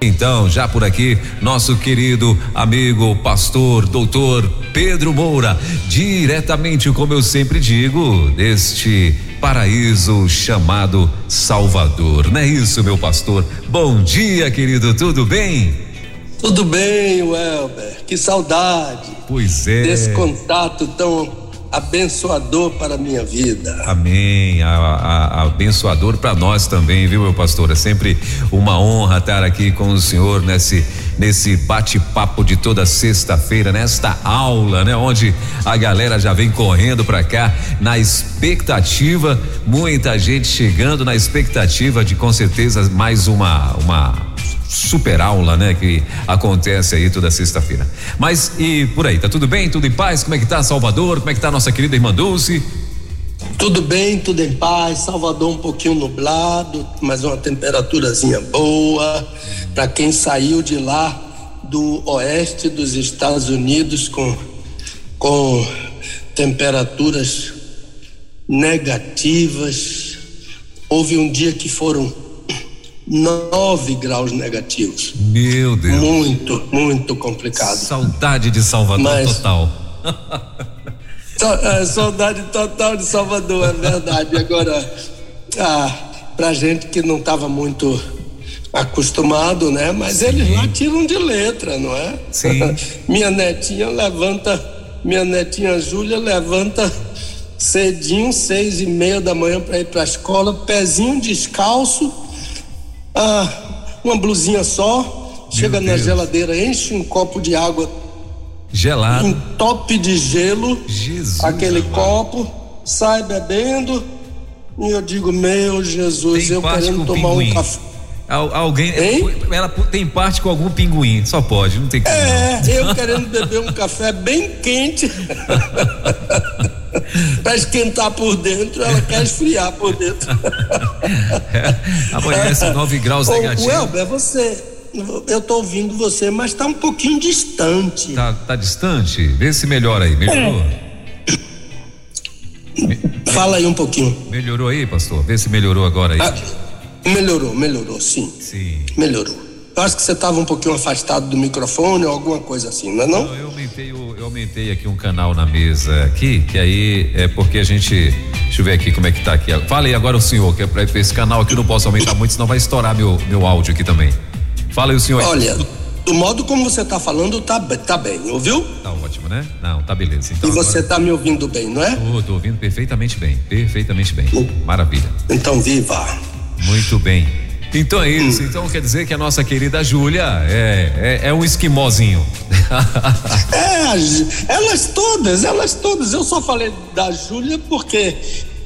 Então, já por aqui, nosso querido amigo, pastor, doutor Pedro Moura, diretamente, como eu sempre digo, deste paraíso chamado Salvador. Não é isso, meu pastor? Bom dia, querido, tudo bem? Tudo bem, Welber. Que saudade. Pois é. Desse contato tão abençoador para a minha vida. Amém. A, a, a abençoador para nós também, viu, meu pastor? É sempre uma honra estar aqui com o senhor nesse nesse bate-papo de toda sexta-feira, nesta aula, né, onde a galera já vem correndo para cá na expectativa, muita gente chegando na expectativa de com certeza mais uma uma super aula, né? Que acontece aí toda sexta-feira. Mas e por aí, tá tudo bem? Tudo em paz? Como é que tá Salvador? Como é que tá nossa querida irmã Dulce? Tudo bem, tudo em paz. Salvador um pouquinho nublado, mas uma temperaturazinha boa. Para quem saiu de lá do oeste dos Estados Unidos com com temperaturas negativas. Houve um dia que foram 9 graus negativos. Meu Deus. Muito, muito complicado. Saudade de Salvador Mas, total. é, saudade total de Salvador, é verdade. Agora, ah, pra gente que não estava muito acostumado, né? Mas Sim. eles lá tiram de letra, não é? Sim. minha netinha levanta, minha netinha Júlia levanta cedinho, seis e meia da manhã para ir para a escola, pezinho descalço ah, uma blusinha só, Meu chega Deus. na geladeira, enche um copo de água gelado, um top de gelo, Jesus aquele copo, sai bebendo, e eu digo, meu Jesus, tem eu querendo tomar pinguim. um café. Al, alguém, hein? ela tem parte com algum pinguim, só pode, não tem como. É, eu querendo beber um café bem quente. para esquentar por dentro, ela quer esfriar por dentro. é, amanhece 9 graus negativo. Welber, você. Eu tô ouvindo você, mas tá um pouquinho distante. Tá, tá distante? Vê se melhora aí. Melhorou? É. Fala aí um pouquinho. Melhorou aí, pastor? Vê se melhorou agora aí. Ah, melhorou, melhorou, sim. Sim. Melhorou. Eu acho que você estava um pouquinho afastado do microfone ou alguma coisa assim, não é não? não eu aumentei, eu, eu aumentei aqui um canal na mesa aqui, que aí é porque a gente, deixa eu ver aqui como é que tá aqui. Fala aí agora o senhor, que é para esse canal aqui eu não posso aumentar muito, senão vai estourar meu, meu áudio aqui também. Fala aí o senhor. Olha, do modo como você está falando, tá, tá bem, ouviu? Tá ótimo, né? Não, tá beleza. Então, e você está me ouvindo bem, não é? Tô, tô ouvindo perfeitamente bem, perfeitamente bem. Maravilha. Então viva. Muito bem. Então é isso. Então quer dizer que a nossa querida Júlia é, é, é um esquimozinho. é, elas todas, elas todas. Eu só falei da Júlia porque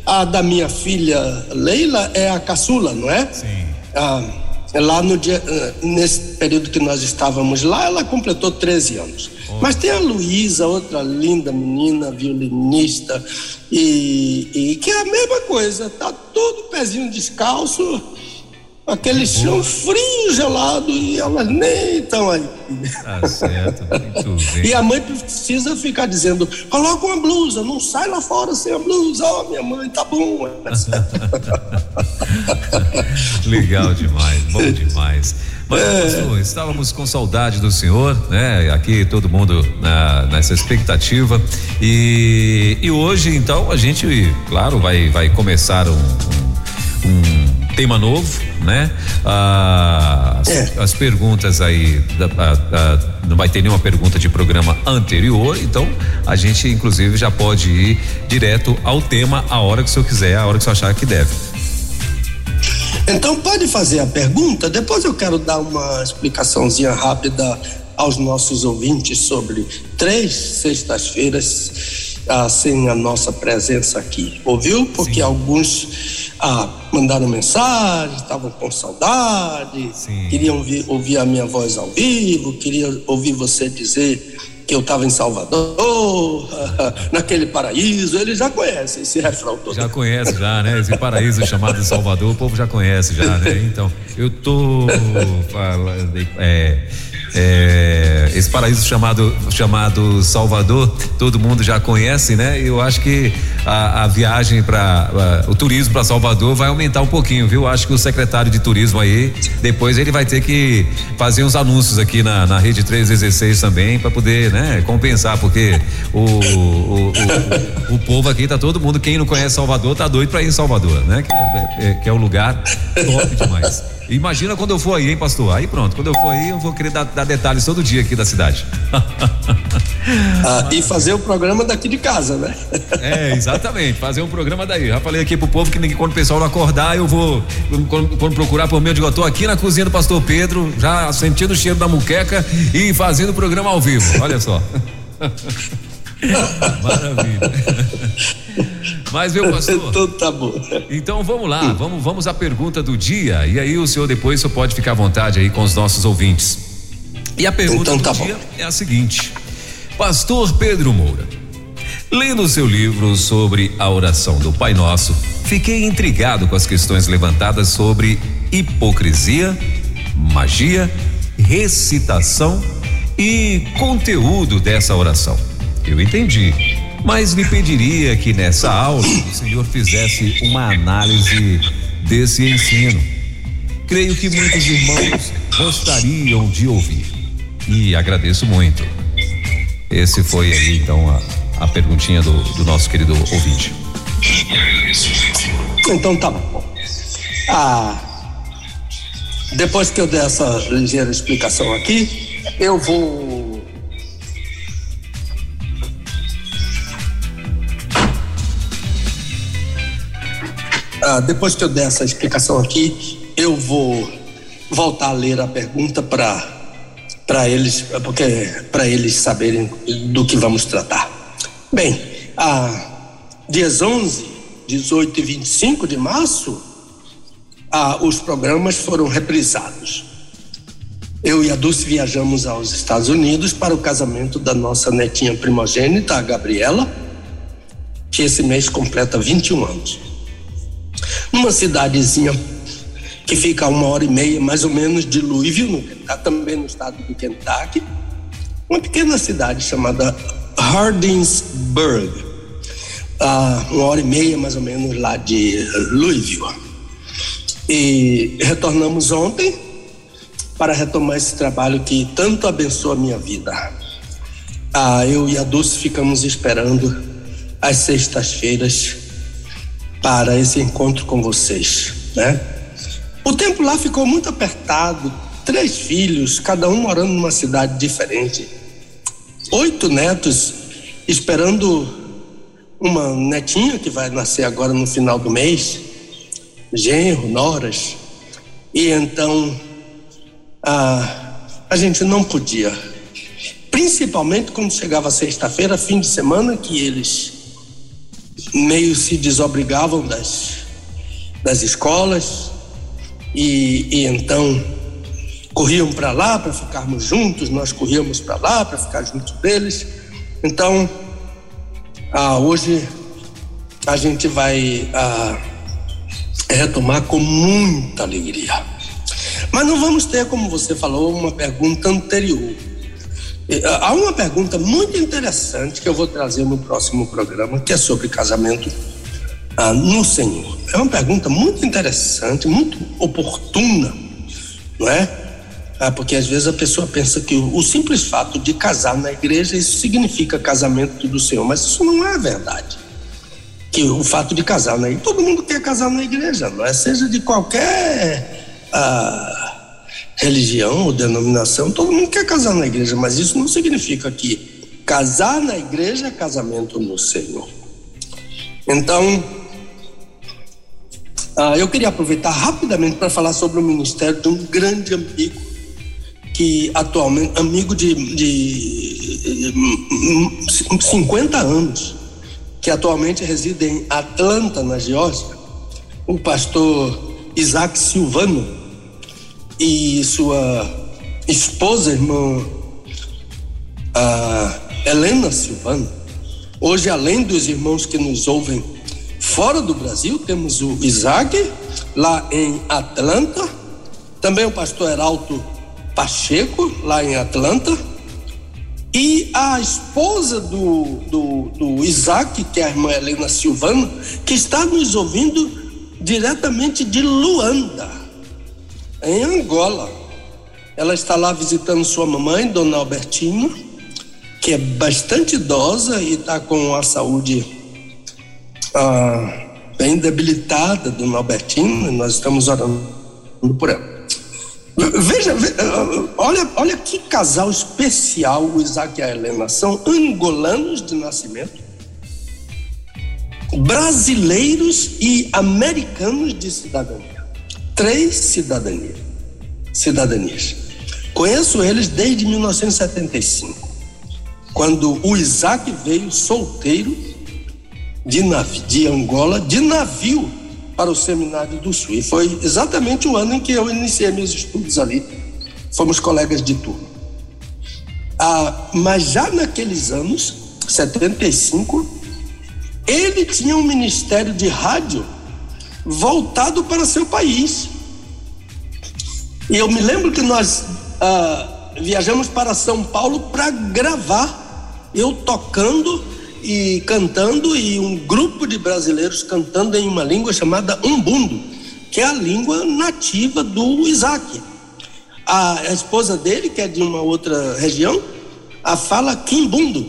a da minha filha Leila é a caçula, não é? Sim. Ah, lá no dia, ah, nesse período que nós estávamos lá, ela completou 13 anos. Oh. Mas tem a Luísa, outra linda menina, violinista, e, e que é a mesma coisa, tá todo pezinho descalço aquele chão frio, gelado, e elas nem estão aí. Tá certo, muito bem. E a mãe precisa ficar dizendo: coloca uma blusa, não sai lá fora sem a blusa. Ó, oh, minha mãe, tá bom. Legal demais, bom demais. Mas, é. pastor, estávamos com saudade do senhor, né? Aqui todo mundo na, nessa expectativa. E, e hoje, então, a gente, claro, vai, vai começar um, um, um tema novo, né? Ah, as, é. as, perguntas aí, da, a, a, não vai ter nenhuma pergunta de programa anterior, então a gente inclusive já pode ir direto ao tema a hora que o senhor quiser, a hora que o senhor achar que deve. Então pode fazer a pergunta, depois eu quero dar uma explicaçãozinha rápida aos nossos ouvintes sobre três sextas-feiras ah, sem a nossa presença aqui, ouviu? Porque Sim. alguns ah, mandaram mensagem, estavam com saudade, Sim. queriam ouvir, ouvir, a minha voz ao vivo, queriam ouvir você dizer que eu estava em Salvador, naquele paraíso, ele já conhece esse refrão todo. Já conhece já, né? Esse paraíso chamado Salvador, o povo já conhece já, né? Então, eu tô falando, é, é, esse paraíso chamado chamado Salvador, todo mundo já conhece, né? Eu acho que a, a viagem para o turismo para Salvador vai aumentar um pouquinho, viu? Acho que o secretário de turismo aí, depois ele vai ter que fazer uns anúncios aqui na, na rede 316 também para poder, né, compensar, porque o, o, o, o, povo aqui tá todo mundo, quem não conhece Salvador, tá doido para ir em Salvador, né? Que é, é, que é um lugar top demais. Imagina quando eu for aí, hein, pastor? Aí pronto, quando eu for aí, eu vou querer dar, dar detalhes todo dia aqui da cidade. ah, e fazer o programa daqui de casa, né? é, exatamente, fazer um programa daí. Já falei aqui pro povo que quando o pessoal não acordar, eu vou, quando, quando procurar por mim, eu digo, eu tô aqui na cozinha do pastor Pedro, já sentindo o cheiro da muqueca e fazendo o programa ao vivo. Olha só. Maravilha. Mas, meu pastor. Então tá bom. Então vamos lá, vamos, vamos à pergunta do dia. E aí o senhor depois só pode ficar à vontade aí com os nossos ouvintes. E a pergunta então, do tá dia bom. é a seguinte: Pastor Pedro Moura, lendo o seu livro sobre a oração do Pai Nosso, fiquei intrigado com as questões levantadas sobre hipocrisia, magia, recitação e conteúdo dessa oração. Eu entendi mas lhe pediria que nessa aula o senhor fizesse uma análise desse ensino. Creio que muitos irmãos gostariam de ouvir e agradeço muito. Esse foi aí então a, a perguntinha do, do nosso querido ouvinte. Então tá bom. Ah, depois que eu der essa ligeira explicação aqui, eu vou Depois que eu der essa explicação aqui, eu vou voltar a ler a pergunta para para eles, porque para eles saberem do que vamos tratar. Bem, ah, dias 11, 18 e 25 de março, os programas foram reprisados. Eu e a Dulce viajamos aos Estados Unidos para o casamento da nossa netinha primogênita, a Gabriela, que esse mês completa 21 anos numa cidadezinha que fica a uma hora e meia mais ou menos de Louisville, tá também no estado do Kentucky, uma pequena cidade chamada Hardinsburg, a uma hora e meia mais ou menos lá de Louisville. E retornamos ontem para retomar esse trabalho que tanto abençoa a minha vida. Ah, eu e a Dulce ficamos esperando às sextas-feiras para esse encontro com vocês, né? O tempo lá ficou muito apertado, três filhos, cada um morando numa cidade diferente, oito netos esperando uma netinha que vai nascer agora no final do mês, genro, noras, e então a, a gente não podia, principalmente quando chegava sexta-feira, fim de semana, que eles meio se desobrigavam das, das escolas e, e então corriam para lá para ficarmos juntos, nós corríamos para lá para ficar juntos deles. Então, ah, hoje a gente vai ah, retomar com muita alegria. Mas não vamos ter, como você falou, uma pergunta anterior. Há uma pergunta muito interessante que eu vou trazer no próximo programa, que é sobre casamento ah, no Senhor. É uma pergunta muito interessante, muito oportuna, não é? Ah, porque às vezes a pessoa pensa que o, o simples fato de casar na igreja isso significa casamento do Senhor, mas isso não é verdade. Que o fato de casar na igreja, todo mundo quer casar na igreja, não é? Seja de qualquer ah, religião ou denominação, todo mundo quer casar na igreja, mas isso não significa que casar na igreja é casamento no Senhor. Então, ah, eu queria aproveitar rapidamente para falar sobre o ministério de um grande amigo, que atualmente, amigo de, de 50 anos, que atualmente reside em Atlanta, na Geórgia, o pastor Isaac Silvano e sua esposa, irmã Helena Silvano. Hoje, além dos irmãos que nos ouvem fora do Brasil, temos o Isaac, lá em Atlanta, também o pastor Heraldo Pacheco, lá em Atlanta, e a esposa do, do, do Isaac, que é a irmã Helena Silvano, que está nos ouvindo diretamente de Luanda, em Angola. Ela está lá visitando sua mamãe, Dona Albertina, que é bastante idosa e está com a saúde ah, bem debilitada, Dona Albertina. Nós estamos orando por ela. Veja, olha, olha que casal especial o Isaac e a Helena. São angolanos de nascimento, brasileiros e americanos de cidadania. Três cidadanias. cidadanias. Conheço eles desde 1975, quando o Isaac veio solteiro de, navio, de Angola, de navio para o Seminário do Sul. E foi exatamente o ano em que eu iniciei meus estudos ali. Fomos colegas de turma. Ah, mas já naqueles anos, 75, ele tinha um ministério de rádio voltado para seu país. E eu me lembro que nós ah, viajamos para São Paulo para gravar, eu tocando e cantando e um grupo de brasileiros cantando em uma língua chamada umbundo, que é a língua nativa do Isaac. A, esposa dele, que é de uma outra região, a fala quimbundo.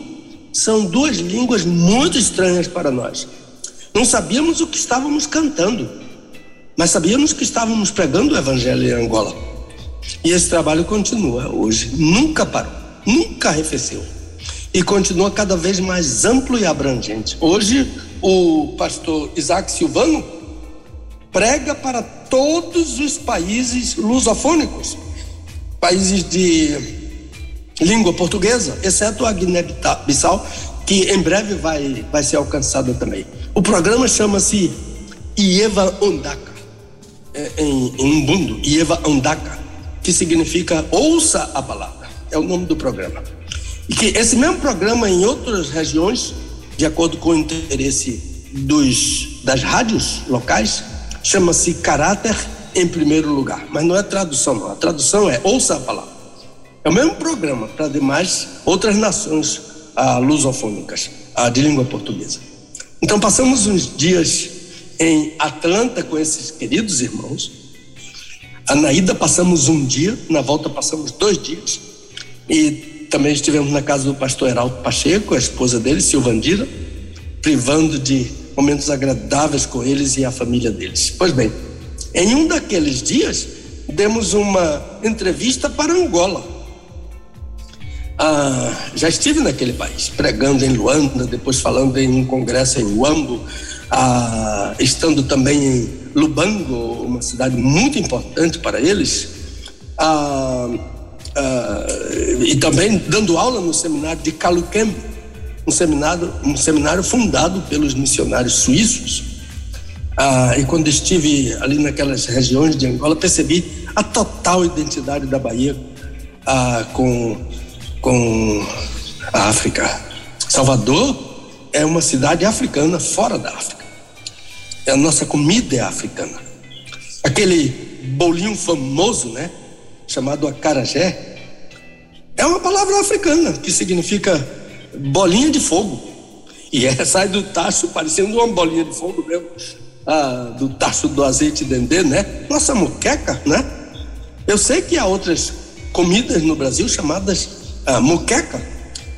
São duas línguas muito estranhas para nós. Não sabíamos o que estávamos cantando, mas sabíamos que estávamos pregando o evangelho em Angola. E esse trabalho continua hoje, nunca parou, nunca arrefeceu e continua cada vez mais amplo e abrangente. Hoje, o pastor Isaac Silvano prega para todos os países lusofônicos, países de língua portuguesa, exceto a Guiné-Bissau, que em breve vai, vai ser alcançada também. O programa chama-se Ieva Ondaka, é, em, em Umbundo, Ieva Ondaka, que significa ouça a palavra. É o nome do programa. E que esse mesmo programa em outras regiões, de acordo com o interesse dos, das rádios locais, chama-se caráter em primeiro lugar. Mas não é tradução, não. A tradução é ouça a palavra. É o mesmo programa para demais outras nações ah, lusofônicas ah, de língua portuguesa. Então passamos uns dias em Atlanta com esses queridos irmãos. Na ida passamos um dia, na volta passamos dois dias. E também estivemos na casa do pastor Heraldo Pacheco, a esposa dele, Silvandira, privando de momentos agradáveis com eles e a família deles. Pois bem, em um daqueles dias, demos uma entrevista para Angola. Ah, já estive naquele país, pregando em Luanda, depois falando em um congresso em Uambo, ah, estando também em Lubango, uma cidade muito importante para eles. Ah, uh, e também dando aula no seminário de Caluquembe, um seminário, um seminário fundado pelos missionários suíços. Uh, e quando estive ali naquelas regiões de Angola, percebi a total identidade da Bahia uh, com, com a África. Salvador é uma cidade africana fora da África. A nossa comida é africana. Aquele bolinho famoso, né? chamado acarajé, é uma palavra africana que significa bolinha de fogo. E é, sai do tacho parecendo uma bolinha de fogo mesmo, ah, do tacho do azeite dendê, né? Nossa moqueca, né? Eu sei que há outras comidas no Brasil chamadas ah, moqueca,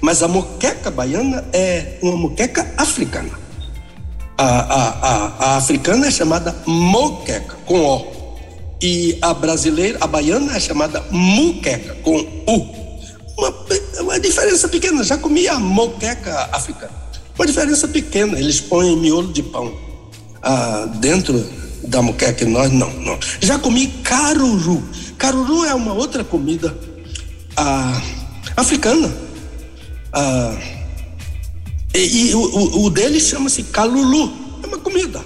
mas a moqueca baiana é uma moqueca africana. A, a, a, a africana é chamada moqueca, com O e a brasileira, a baiana é chamada muqueca, com U. Uma, uma diferença pequena, já comi a moqueca africana. Uma diferença pequena, eles põem miolo de pão ah, dentro da moqueca e nós não, não. Já comi caruru. Caruru é uma outra comida ah, africana. Ah, e, e o, o deles chama-se calulu. É uma comida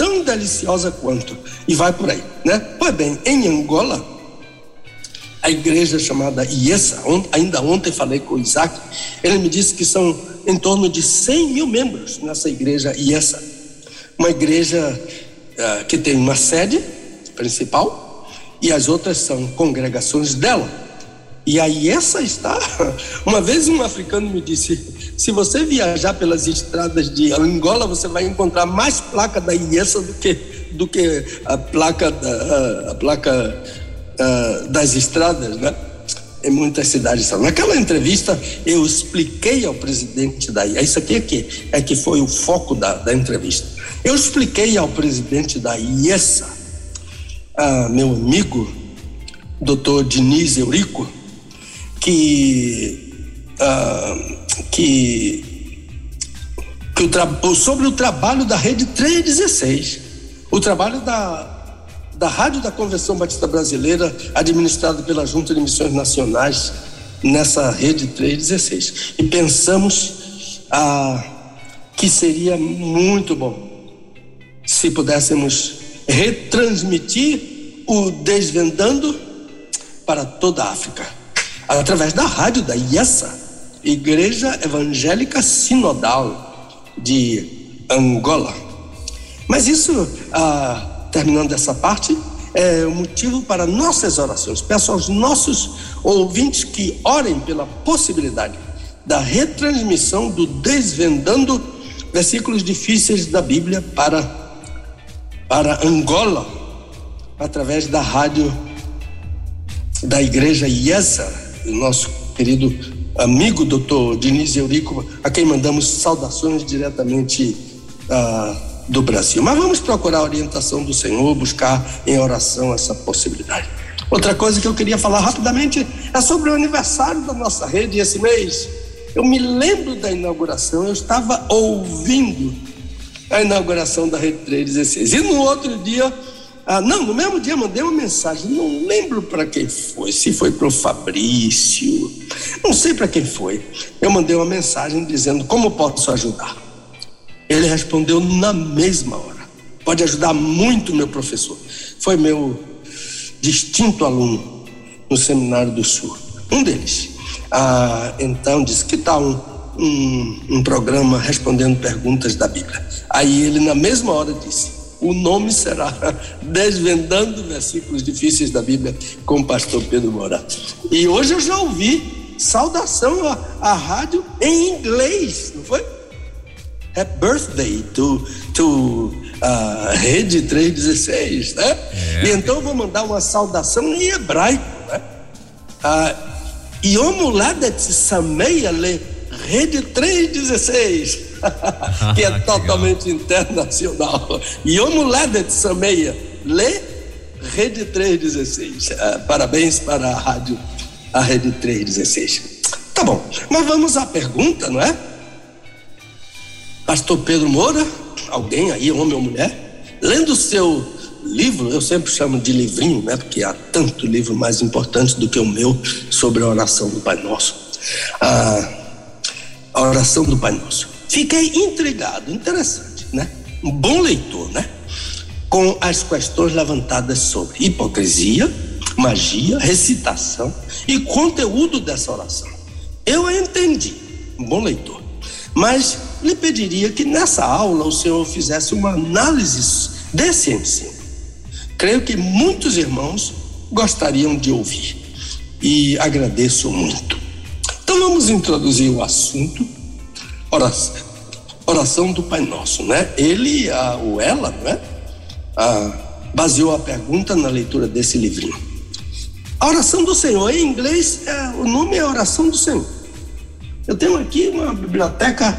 tão deliciosa quanto. E vai por aí, né? Pois bem, em Angola, a igreja chamada IESA. Ainda ontem falei com o Isaac, ele me disse que são em torno de 100 mil membros nessa igreja IESA. Uma igreja uh, que tem uma sede principal e as outras são congregações dela. E aí essa está. Uma vez um africano me disse: se você viajar pelas estradas de Angola, você vai encontrar mais placa da IESA do que, do que a placa, da, a placa das estradas, né? Em muitas cidades. Naquela entrevista, eu expliquei ao presidente da IESA, isso aqui é que, é que foi o foco da, da entrevista. Eu expliquei ao presidente da IESA, uh, meu amigo, doutor Diniz Eurico, que, uh, que, que o sobre o trabalho da Rede 316, o trabalho da, da Rádio da Convenção Batista Brasileira, administrada pela Junta de Missões Nacionais, nessa Rede 316. E pensamos ah, que seria muito bom se pudéssemos retransmitir o Desvendando para toda a África através da rádio da IESA, Igreja Evangélica Sinodal de Angola. Mas isso, ah, terminando essa parte, é o motivo para nossas orações. Peço aos nossos ouvintes que orem pela possibilidade da retransmissão do Desvendando versículos difíceis da Bíblia para, para Angola, através da rádio da igreja IESA, nosso querido amigo doutor Diniz Eurico, a quem mandamos saudações diretamente ah, do Brasil. Mas vamos procurar a orientação do Senhor, buscar em oração essa possibilidade. Outra coisa que eu queria falar rapidamente é sobre o aniversário da nossa rede esse mês. Eu me lembro da inauguração, eu estava ouvindo a inauguração da Rede 316. E no outro dia ah, não, no mesmo dia mandei uma mensagem, não lembro para quem foi, se foi para o Fabrício, não sei para quem foi. Eu mandei uma mensagem dizendo como posso ajudar. Ele respondeu na mesma hora. Pode ajudar muito, meu professor. Foi meu distinto aluno no Seminário do Sul. Um deles. Ah, então disse: que tal um, um, um programa respondendo perguntas da Bíblia? Aí ele, na mesma hora, disse: o nome será Desvendando Versículos Difíceis da Bíblia com o pastor Pedro Moura. E hoje eu já ouvi saudação à, à rádio em inglês, não foi? Happy birthday to, to uh, Rede 316, né? É. E então eu vou mandar uma saudação em hebraico, né? Uh, Yom Ladet Sameia Le Rede 316. que é ah, totalmente legal. internacional. Yomu Ledet Sameia, lê Rede 316. Uh, ah, parabéns para a rádio, a Rede 316. Tá bom, mas vamos à pergunta, não é? Pastor Pedro Moura, alguém aí, homem ou mulher, lendo o seu livro, eu sempre chamo de livrinho, né? Porque há tanto livro mais importante do que o meu sobre a oração do Pai Nosso. Ah, a oração do Pai Nosso. Fiquei intrigado, interessante, né? Um bom leitor, né? Com as questões levantadas sobre hipocrisia, magia, recitação e conteúdo dessa oração. Eu entendi, um bom leitor. Mas lhe pediria que nessa aula o senhor fizesse uma análise desse ensino. Creio que muitos irmãos gostariam de ouvir e agradeço muito. Então vamos introduzir o assunto oração, oração do Pai Nosso, né? Ele, a, ou ela, né? A, baseou a pergunta na leitura desse livrinho. A oração do Senhor, em inglês, é, o nome é oração do Senhor. Eu tenho aqui uma biblioteca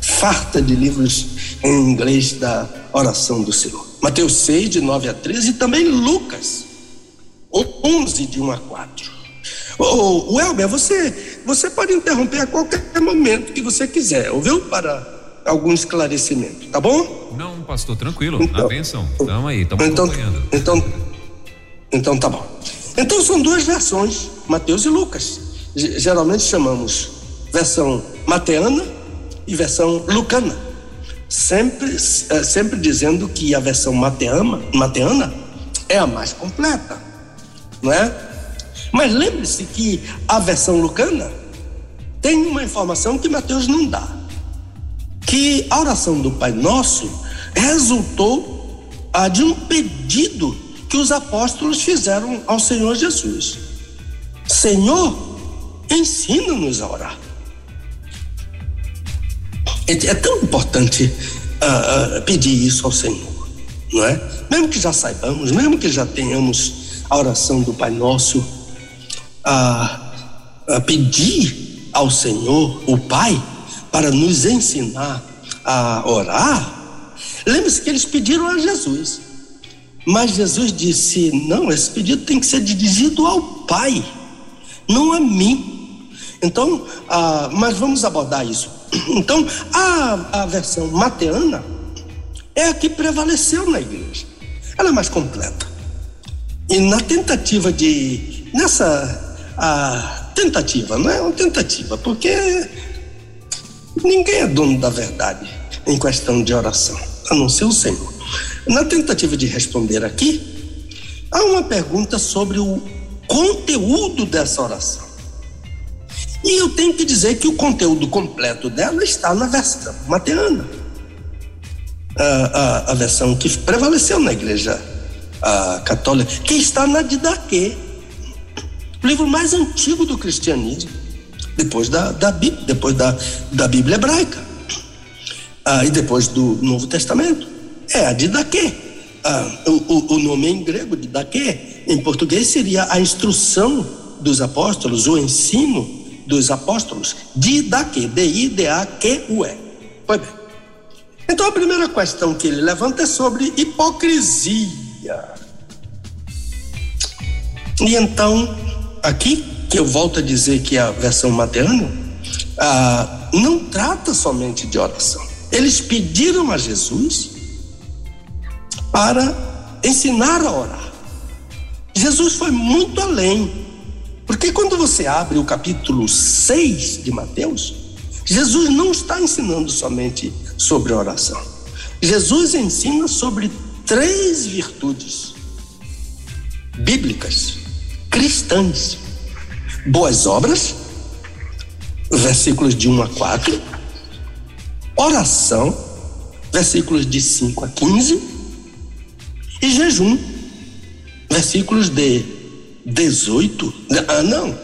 farta de livros em inglês da oração do Senhor. Mateus 6, de 9 a 13, e também Lucas 11, de 1 a 4. Ô, Welber, você, você pode interromper a qualquer momento que você quiser, ouviu? Para algum esclarecimento, tá bom? Não, pastor, tranquilo. Então, a benção. Estamos aí, estamos então, acompanhando. Então, então tá bom. Então são duas versões, Mateus e Lucas. Geralmente chamamos versão mateana e versão lucana. Sempre, é, sempre dizendo que a versão mateana, mateana é a mais completa, não é? Mas lembre-se que a versão lucana tem uma informação que Mateus não dá. Que a oração do Pai Nosso resultou ah, de um pedido que os apóstolos fizeram ao Senhor Jesus. Senhor, ensina-nos a orar. É, é tão importante uh, uh, pedir isso ao Senhor, não é? Mesmo que já saibamos, mesmo que já tenhamos a oração do Pai Nosso, a, a pedir ao Senhor, o Pai, para nos ensinar a orar. Lembre-se que eles pediram a Jesus, mas Jesus disse: não, esse pedido tem que ser dirigido ao Pai, não a mim. Então, ah, mas vamos abordar isso. Então, a, a versão mateana é a que prevaleceu na igreja. Ela é mais completa. E na tentativa de. Nessa a tentativa, não é uma tentativa, porque ninguém é dono da verdade em questão de oração, a não ser o Senhor. Na tentativa de responder aqui, há uma pergunta sobre o conteúdo dessa oração. E eu tenho que dizer que o conteúdo completo dela está na versão mateana. A, a, a versão que prevaleceu na igreja católica, que está na Didaquê, o livro mais antigo do cristianismo, depois da, da, depois da, da Bíblia hebraica ah, e depois do Novo Testamento. É a Didaquê. Ah, o, o nome em grego, Didaquê, em português seria a instrução dos apóstolos, o ensino dos apóstolos, Didaquê, D-I-D-A-Q-U-E. Pois bem. Então a primeira questão que ele levanta é sobre hipocrisia. E então aqui, que eu volto a dizer que é a versão materna, ah, não trata somente de oração. Eles pediram a Jesus para ensinar a orar. Jesus foi muito além. Porque quando você abre o capítulo 6 de Mateus, Jesus não está ensinando somente sobre oração. Jesus ensina sobre três virtudes bíblicas cristãs. Boas obras, versículos de 1 a 4. Oração, versículos de 5 a 15. E jejum, versículos de 18. Ah, não,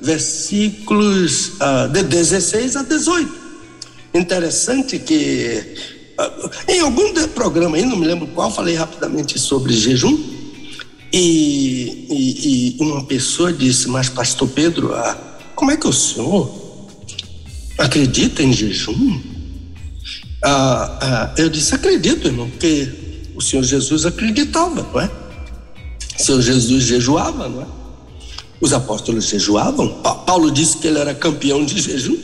versículos ah, de 16 a 18. Interessante que ah, em algum programa aí, não me lembro qual, falei rapidamente sobre jejum. E, e, e, uma pessoa disse, mas pastor Pedro, ah, como é que o senhor acredita em jejum? Ah, ah, eu disse, acredito, irmão, porque o Senhor Jesus acreditava, não é? O Senhor Jesus jejuava, não é? Os apóstolos jejuavam. Paulo disse que ele era campeão de jejum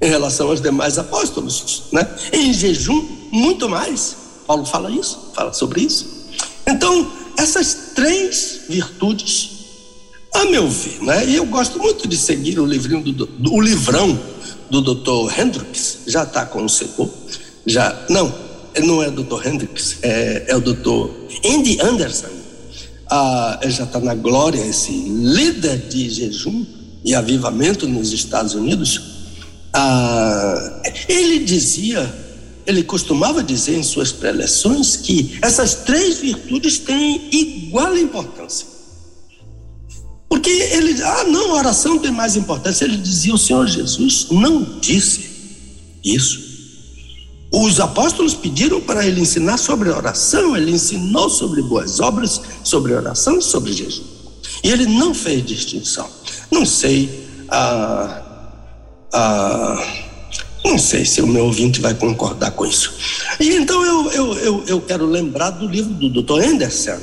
em relação aos demais apóstolos, né? Em jejum, muito mais. Paulo fala isso, fala sobre isso. Então, essas três virtudes, a meu ver, né? E eu gosto muito de seguir o livrinho do, do livrão do Dr. Hendricks, já está com o secou, já não, não é o Dr. Hendricks, é, é o Dr. Andy Anderson. Ah, já está na glória esse líder de jejum e avivamento nos Estados Unidos. Ah, ele dizia ele costumava dizer em suas preleções que essas três virtudes têm igual importância. Porque ele, ah, não, a oração tem mais importância. Ele dizia: o Senhor Jesus não disse isso. Os apóstolos pediram para ele ensinar sobre oração, ele ensinou sobre boas obras, sobre oração sobre jejum. E ele não fez distinção. Não sei. Ah, ah, não sei se o meu ouvinte vai concordar com isso. E então eu, eu, eu, eu quero lembrar do livro do Dr. Anderson,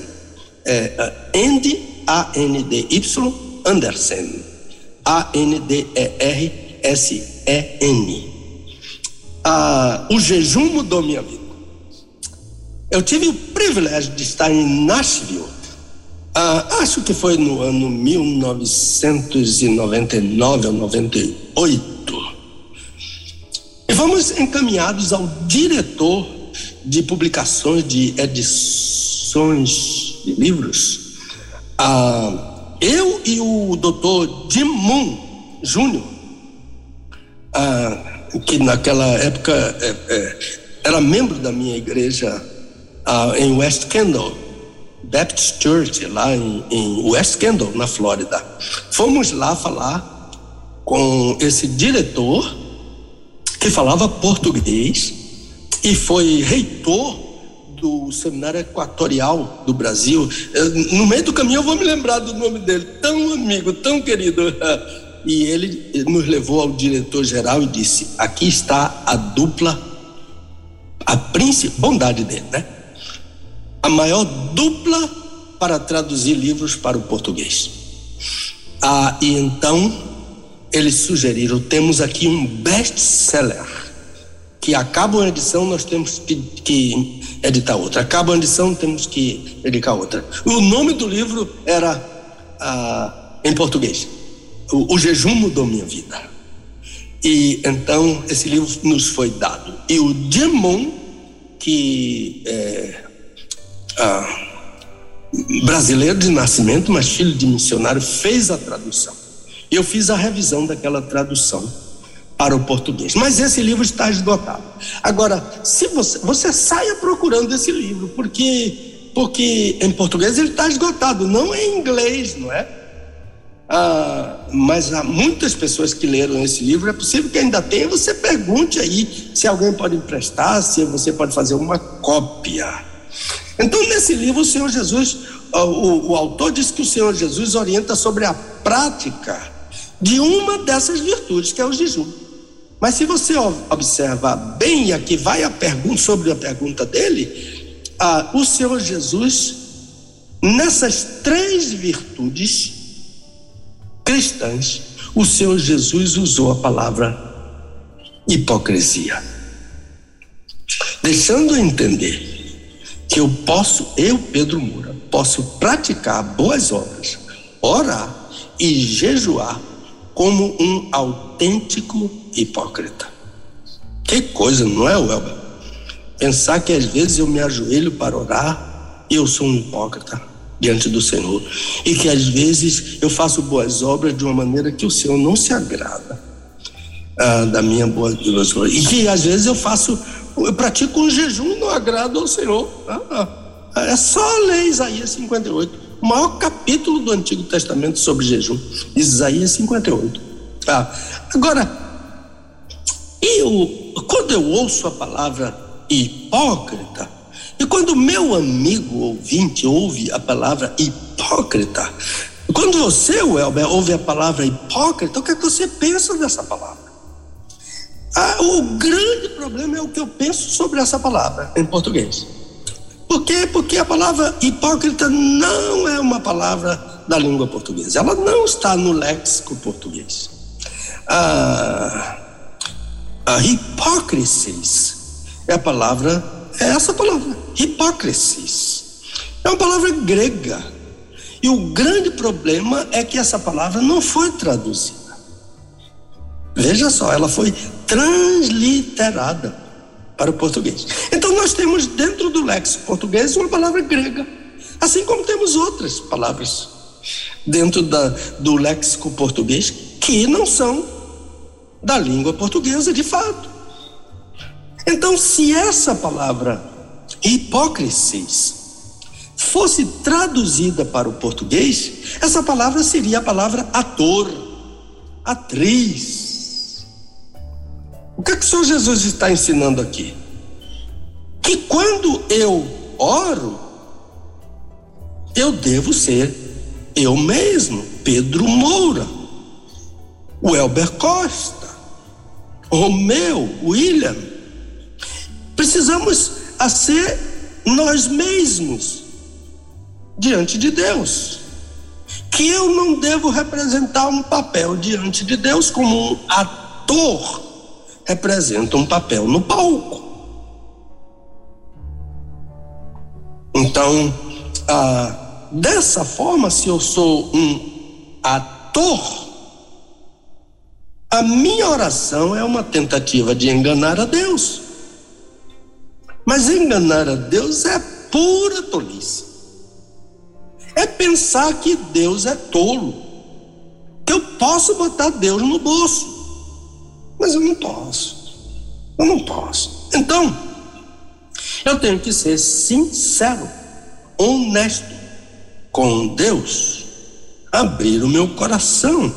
é, Andy, A-N-D-Y, Anderson, A-N-D-E-R-S-E-N. Ah, o jejum mudou minha vida. Eu tive o privilégio de estar em Nashville, ah, acho que foi no ano 1999 ou 98 e vamos encaminhados ao diretor de publicações de edições de livros. Ah, eu e o doutor Jim Moon Jr., ah, que naquela época é, é, era membro da minha igreja ah, em West Kendall, Baptist Church, lá em, em West Kendall, na Flórida. Fomos lá falar com esse diretor que falava português e foi reitor do Seminário Equatorial do Brasil. No meio do caminho eu vou me lembrar do nome dele, tão amigo, tão querido. E ele nos levou ao diretor-geral e disse: aqui está a dupla, a príncipe, bondade dele, né? A maior dupla para traduzir livros para o português. Ah, e então eles sugeriram: temos aqui um best-seller que acaba uma edição, nós temos que, que editar outra. Acaba uma edição, temos que editar outra. O nome do livro era, ah, em português, o, o Jejum Mudou Minha Vida. E então esse livro nos foi dado. E o Demon, que é ah, brasileiro de nascimento, mas filho de missionário, fez a tradução. Eu fiz a revisão daquela tradução para o português. Mas esse livro está esgotado. Agora, se você, você saia procurando esse livro, porque porque em português ele está esgotado, não em inglês, não é? Ah, mas há muitas pessoas que leram esse livro, é possível que ainda tenha. Você pergunte aí se alguém pode emprestar, se você pode fazer uma cópia. Então, nesse livro, o Senhor Jesus, o, o autor diz que o Senhor Jesus orienta sobre a prática de uma dessas virtudes, que é o jejum. Mas se você observar bem, aqui vai a pergunta sobre a pergunta dele, ah, o Senhor Jesus, nessas três virtudes cristãs, o Senhor Jesus usou a palavra hipocrisia, deixando entender que eu posso, eu, Pedro Moura, posso praticar boas obras, orar e jejuar como um autêntico hipócrita. Que coisa, não é, Welber? Pensar que às vezes eu me ajoelho para orar e eu sou um hipócrita diante do Senhor. E que às vezes eu faço boas obras de uma maneira que o Senhor não se agrada ah, da minha boa obra. E que às vezes eu faço, eu pratico um jejum não agrado ao Senhor. Ah, ah, é só ler Isaías 58 o maior capítulo do Antigo Testamento sobre jejum, Isaías 58. Ah, agora, eu, quando eu ouço a palavra hipócrita, e quando meu amigo ouvinte ouve a palavra hipócrita, quando você, Welber, ouve a palavra hipócrita, o que, é que você pensa dessa palavra? Ah, o grande problema é o que eu penso sobre essa palavra em português. Por quê? Porque a palavra hipócrita não é uma palavra da língua portuguesa. Ela não está no léxico português. A, a hipócrisis é a palavra, é essa palavra, hipócrisis. É uma palavra grega. E o grande problema é que essa palavra não foi traduzida. Veja só, ela foi transliterada para o português. Então nós temos dentro do léxico português uma palavra grega, assim como temos outras palavras dentro da, do léxico português que não são da língua portuguesa de fato. Então, se essa palavra hipócrisis fosse traduzida para o português, essa palavra seria a palavra ator, atriz, o que, é que o Senhor Jesus está ensinando aqui? Que quando eu oro, eu devo ser eu mesmo, Pedro Moura, o Elber Costa, Romeu, William. Precisamos a ser nós mesmos diante de Deus. Que eu não devo representar um papel diante de Deus como um ator representa um papel no palco. Então, ah, dessa forma, se eu sou um ator, a minha oração é uma tentativa de enganar a Deus. Mas enganar a Deus é pura tolice. É pensar que Deus é tolo. Que eu posso botar Deus no bolso. Mas eu não posso. Eu não posso. Então, eu tenho que ser sincero, honesto com Deus, abrir o meu coração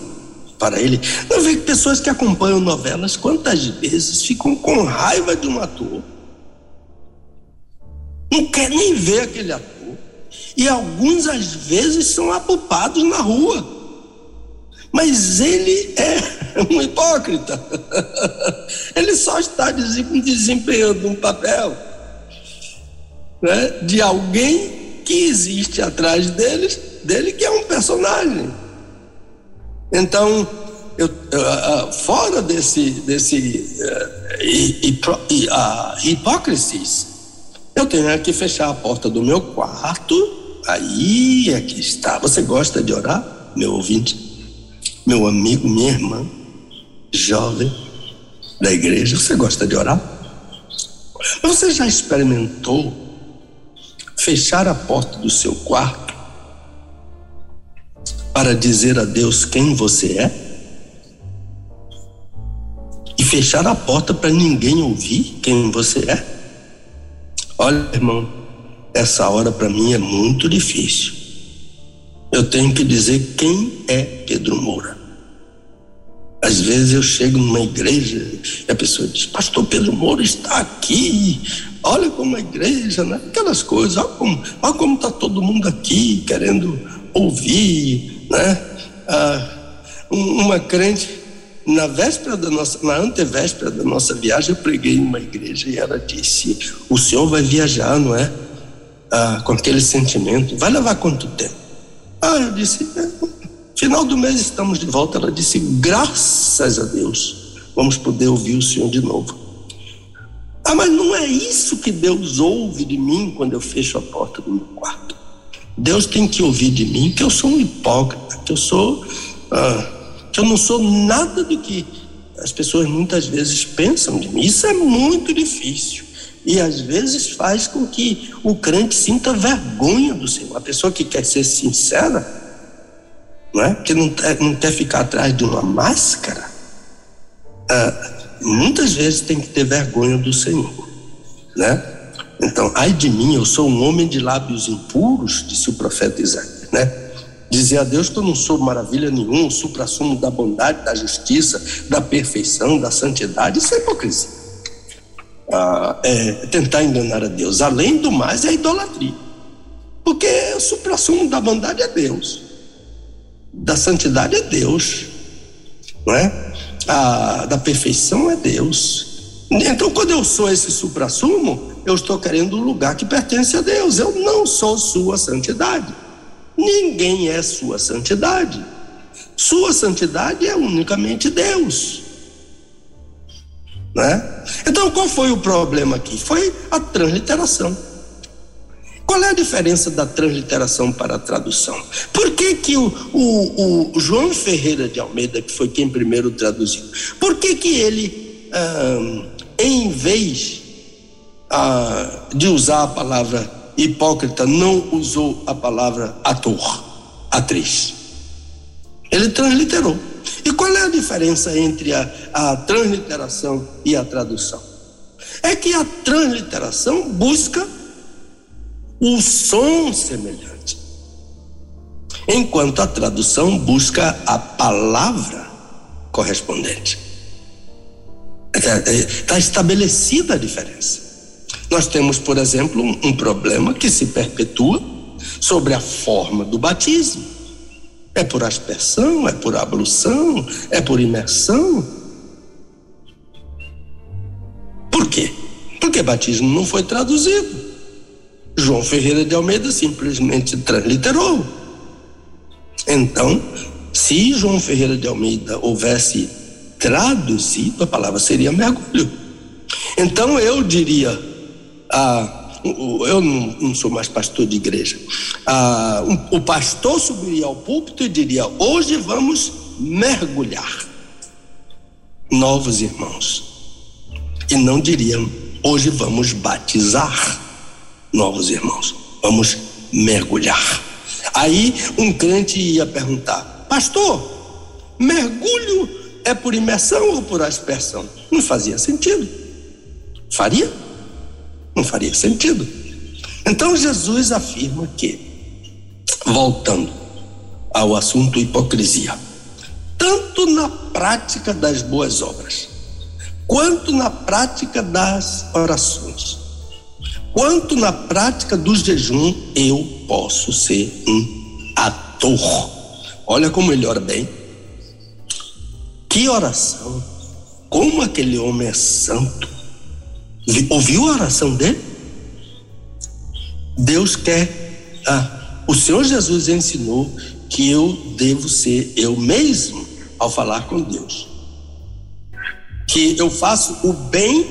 para Ele. Não vejo pessoas que acompanham novelas, quantas vezes ficam com raiva de um ator, não quer nem ver aquele ator, e alguns às vezes são apupados na rua. Mas ele é um hipócrita. Ele só está desempenhando um papel né, de alguém que existe atrás deles, dele, que é um personagem. Então, eu, uh, fora desse, desse uh, hipócrisis, eu tenho que fechar a porta do meu quarto. Aí aqui está. Você gosta de orar, meu ouvinte, meu amigo, minha irmã, jovem da igreja? Você gosta de orar? Você já experimentou fechar a porta do seu quarto para dizer a Deus quem você é? E fechar a porta para ninguém ouvir quem você é? Olha, irmão, essa hora para mim é muito difícil. Eu tenho que dizer quem é Pedro Moura. Às vezes eu chego numa igreja e a pessoa diz: Pastor Pedro Moura está aqui. Olha como a igreja, né? Aquelas coisas. Olha como olha como está todo mundo aqui querendo ouvir, né? Ah, uma crente na véspera da nossa, na antevéspera da nossa viagem, eu preguei em uma igreja e ela disse: O senhor vai viajar, não é? Ah, com aquele sentimento. Vai levar quanto tempo? Ah, eu disse: é, Final do mês estamos de volta. Ela disse: Graças a Deus, vamos poder ouvir o senhor de novo. Ah, mas não é isso que Deus ouve de mim quando eu fecho a porta do meu quarto. Deus tem que ouvir de mim que eu sou um hipócrita, que eu sou. Ah, que eu não sou nada do que as pessoas muitas vezes pensam de mim. Isso é muito difícil. E às vezes faz com que o crente sinta vergonha do Senhor. A pessoa que quer ser sincera, não é? que não, não quer ficar atrás de uma máscara, ah, muitas vezes tem que ter vergonha do Senhor. Né? Então, ai de mim, eu sou um homem de lábios impuros, disse o profeta Isaías. Né? Dizer a Deus que eu não sou maravilha nenhuma, supra-sumo da bondade, da justiça, da perfeição, da santidade, isso é hipocrisia. É tentar enganar a Deus. Além do mais, é idolatria. Porque o supra-sumo da bondade é Deus, da santidade é Deus, não é? Da perfeição é Deus. Então, quando eu sou esse supra-sumo, eu estou querendo um lugar que pertence a Deus. Eu não sou sua santidade. Ninguém é sua santidade. Sua santidade é unicamente Deus. Né? Então, qual foi o problema aqui? Foi a transliteração. Qual é a diferença da transliteração para a tradução? Por que, que o, o, o João Ferreira de Almeida, que foi quem primeiro traduziu, por que, que ele, ah, em vez ah, de usar a palavra hipócrita não usou a palavra ator, atriz. Ele transliterou. E qual é a diferença entre a, a transliteração e a tradução? É que a transliteração busca o som semelhante, enquanto a tradução busca a palavra correspondente. Está é, tá estabelecida a diferença. Nós temos, por exemplo, um, um problema que se perpetua sobre a forma do batismo. É por aspersão, é por ablução, é por imersão. Por quê? Porque batismo não foi traduzido. João Ferreira de Almeida simplesmente transliterou. Então, se João Ferreira de Almeida houvesse traduzido, a palavra seria mergulho. Então eu diria ah, eu não, sou mais pastor de igreja. Ah, o pastor subiria ao púlpito e diria: Hoje vamos mergulhar. Novos irmãos. E não diriam: Hoje vamos batizar. Novos irmãos. Vamos mergulhar. Aí um crente ia perguntar: Pastor, mergulho é por imersão ou por aspersão? Não fazia sentido. Faria? Não faria sentido. Então Jesus afirma que, voltando ao assunto hipocrisia, tanto na prática das boas obras, quanto na prática das orações, quanto na prática do jejum, eu posso ser um ator. Olha como ele ora bem. Que oração! Como aquele homem é santo. Ouviu a oração dele? Deus quer. Ah, o Senhor Jesus ensinou que eu devo ser eu mesmo ao falar com Deus. Que eu faço o bem,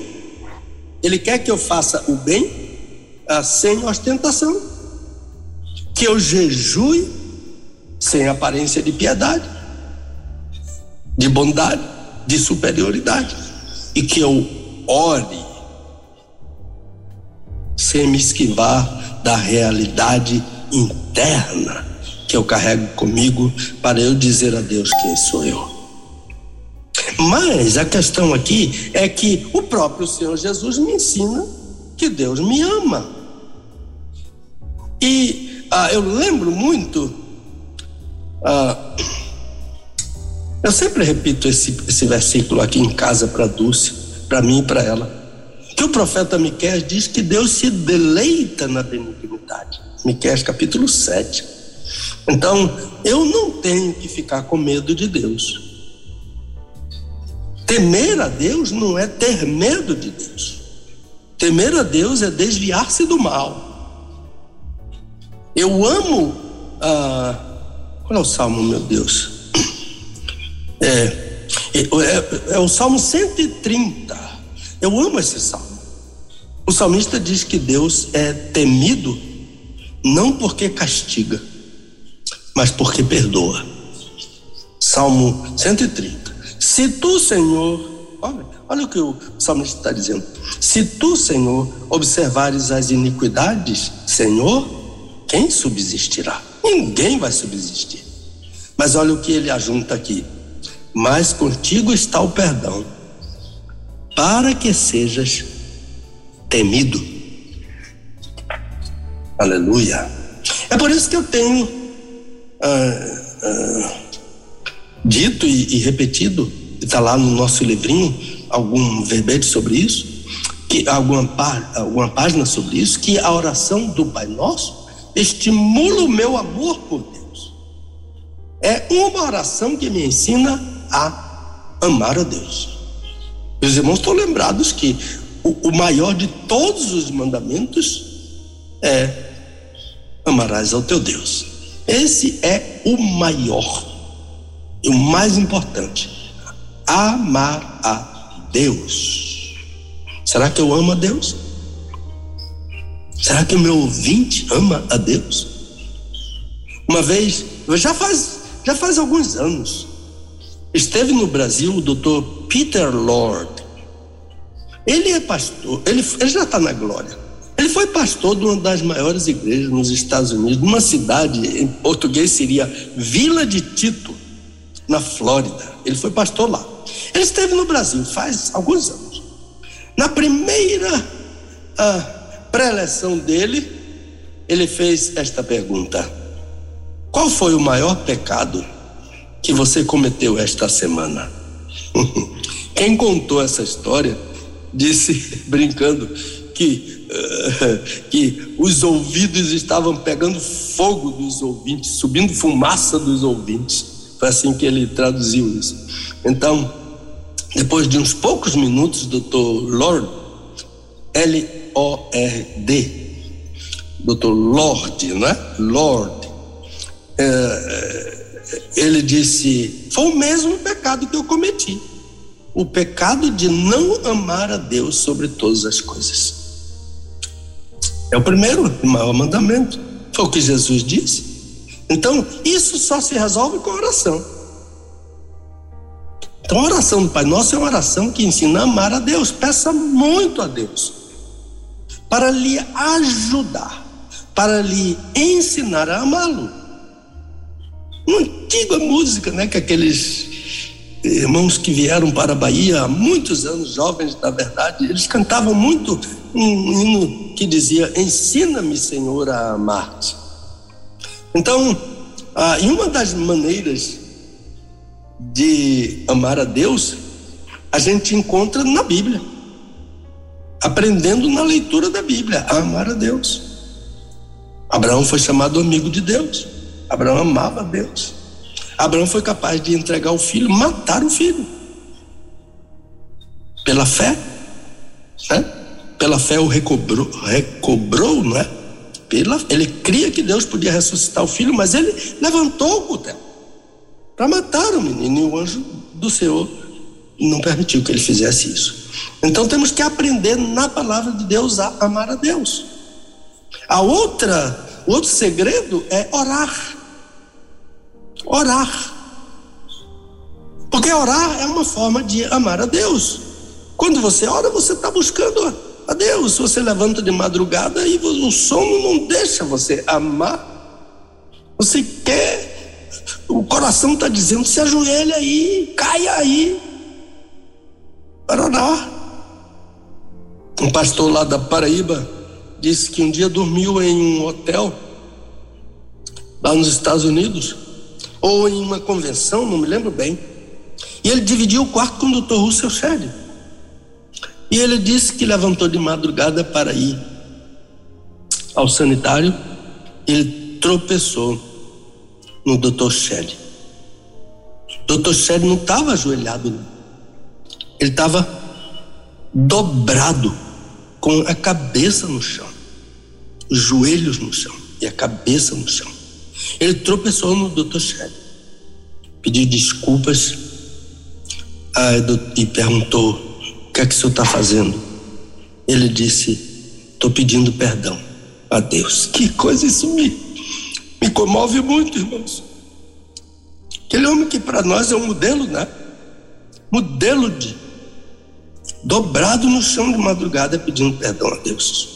Ele quer que eu faça o bem ah, sem ostentação, que eu jejue sem aparência de piedade, de bondade, de superioridade, e que eu ore sem me esquivar da realidade interna que eu carrego comigo para eu dizer a Deus quem sou eu. Mas a questão aqui é que o próprio Senhor Jesus me ensina que Deus me ama. E ah, eu lembro muito, ah, eu sempre repito esse, esse versículo aqui em casa para Dulce, para mim e para ela, que o profeta Miquel diz que Deus se deleita na benignidade. Miquel capítulo 7. Então, eu não tenho que ficar com medo de Deus. Temer a Deus não é ter medo de Deus. Temer a Deus é desviar-se do mal. Eu amo. Ah, qual é o salmo, meu Deus? É, é, é, é o salmo 130. Eu amo esse salmo. O salmista diz que Deus é temido não porque castiga, mas porque perdoa. Salmo 130. Se tu, Senhor, olha, olha o que o salmista está dizendo. Se tu, Senhor, observares as iniquidades, Senhor, quem subsistirá? Ninguém vai subsistir. Mas olha o que ele ajunta aqui. Mas contigo está o perdão, para que sejas temido. Aleluia. É por isso que eu tenho ah, ah, dito e, e repetido, está lá no nosso livrinho, algum verbete sobre isso, que alguma, alguma página sobre isso, que a oração do Pai Nosso estimula o meu amor por Deus. É uma oração que me ensina a amar a Deus. Meus irmãos estão lembrados que o, o maior de todos os mandamentos é amarás ao teu Deus. Esse é o maior e o mais importante. Amar a Deus. Será que eu amo a Deus? Será que o meu ouvinte ama a Deus? Uma vez, já faz, já faz alguns anos, esteve no Brasil o doutor Peter Lord. Ele é pastor, ele, ele já está na glória. Ele foi pastor de uma das maiores igrejas nos Estados Unidos, numa cidade, em português seria Vila de Tito, na Flórida. Ele foi pastor lá. Ele esteve no Brasil faz alguns anos. Na primeira ah, pré-eleção dele, ele fez esta pergunta: Qual foi o maior pecado que você cometeu esta semana? Quem contou essa história disse, brincando, que, uh, que os ouvidos estavam pegando fogo dos ouvintes, subindo fumaça dos ouvintes. Foi assim que ele traduziu isso. Então, depois de uns poucos minutos, doutor Lord, L-O-R-D, doutor Lord, não é? Lord. É, ele disse: Foi o mesmo pecado que eu cometi. O pecado de não amar a Deus sobre todas as coisas. É o primeiro e maior mandamento. Foi o que Jesus disse. Então, isso só se resolve com oração. Então, a oração do Pai Nosso é uma oração que ensina a amar a Deus. Peça muito a Deus para lhe ajudar, para lhe ensinar a amá-lo. Uma antiga música, né? Que aqueles irmãos que vieram para a Bahia há muitos anos, jovens, na verdade, eles cantavam muito um hino que dizia: Ensina-me, Senhor, a amar-te. Então, ah, e uma das maneiras de amar a Deus, a gente encontra na Bíblia, aprendendo na leitura da Bíblia a amar a Deus. Abraão foi chamado amigo de Deus, Abraão amava Deus. Abraão foi capaz de entregar o filho, matar o filho. Pela fé, né? Pela fé o recobrou, recobrou, não é? Pela, ele cria que Deus podia ressuscitar o filho, mas ele levantou o cutelo para matar o menino e o anjo do Senhor não permitiu que ele fizesse isso. Então temos que aprender na palavra de Deus a amar a Deus. A outra, o outro segredo é orar. Orar. Porque orar é uma forma de amar a Deus. Quando você ora, você está buscando a Deus. Você levanta de madrugada e o sono não deixa você amar, você quer, o coração está dizendo: se ajoelha aí, caia aí, para orar. Um pastor lá da Paraíba disse que um dia dormiu em um hotel lá nos Estados Unidos ou em uma convenção, não me lembro bem. E ele dividiu o quarto com o Dr. Russell Shedd. E ele disse que levantou de madrugada para ir ao sanitário. Ele tropeçou no Dr. Shedd. Dr. Shedd não estava ajoelhado, não. ele estava dobrado, com a cabeça no chão, os joelhos no chão e a cabeça no chão. Ele tropeçou no Dr. Shelley, pediu desculpas e perguntou: O que é que o senhor está fazendo? Ele disse: Estou pedindo perdão a Deus. Que coisa isso me, me comove muito, irmãos. Aquele homem que para nós é um modelo, né? Modelo de dobrado no chão de madrugada pedindo perdão a Deus.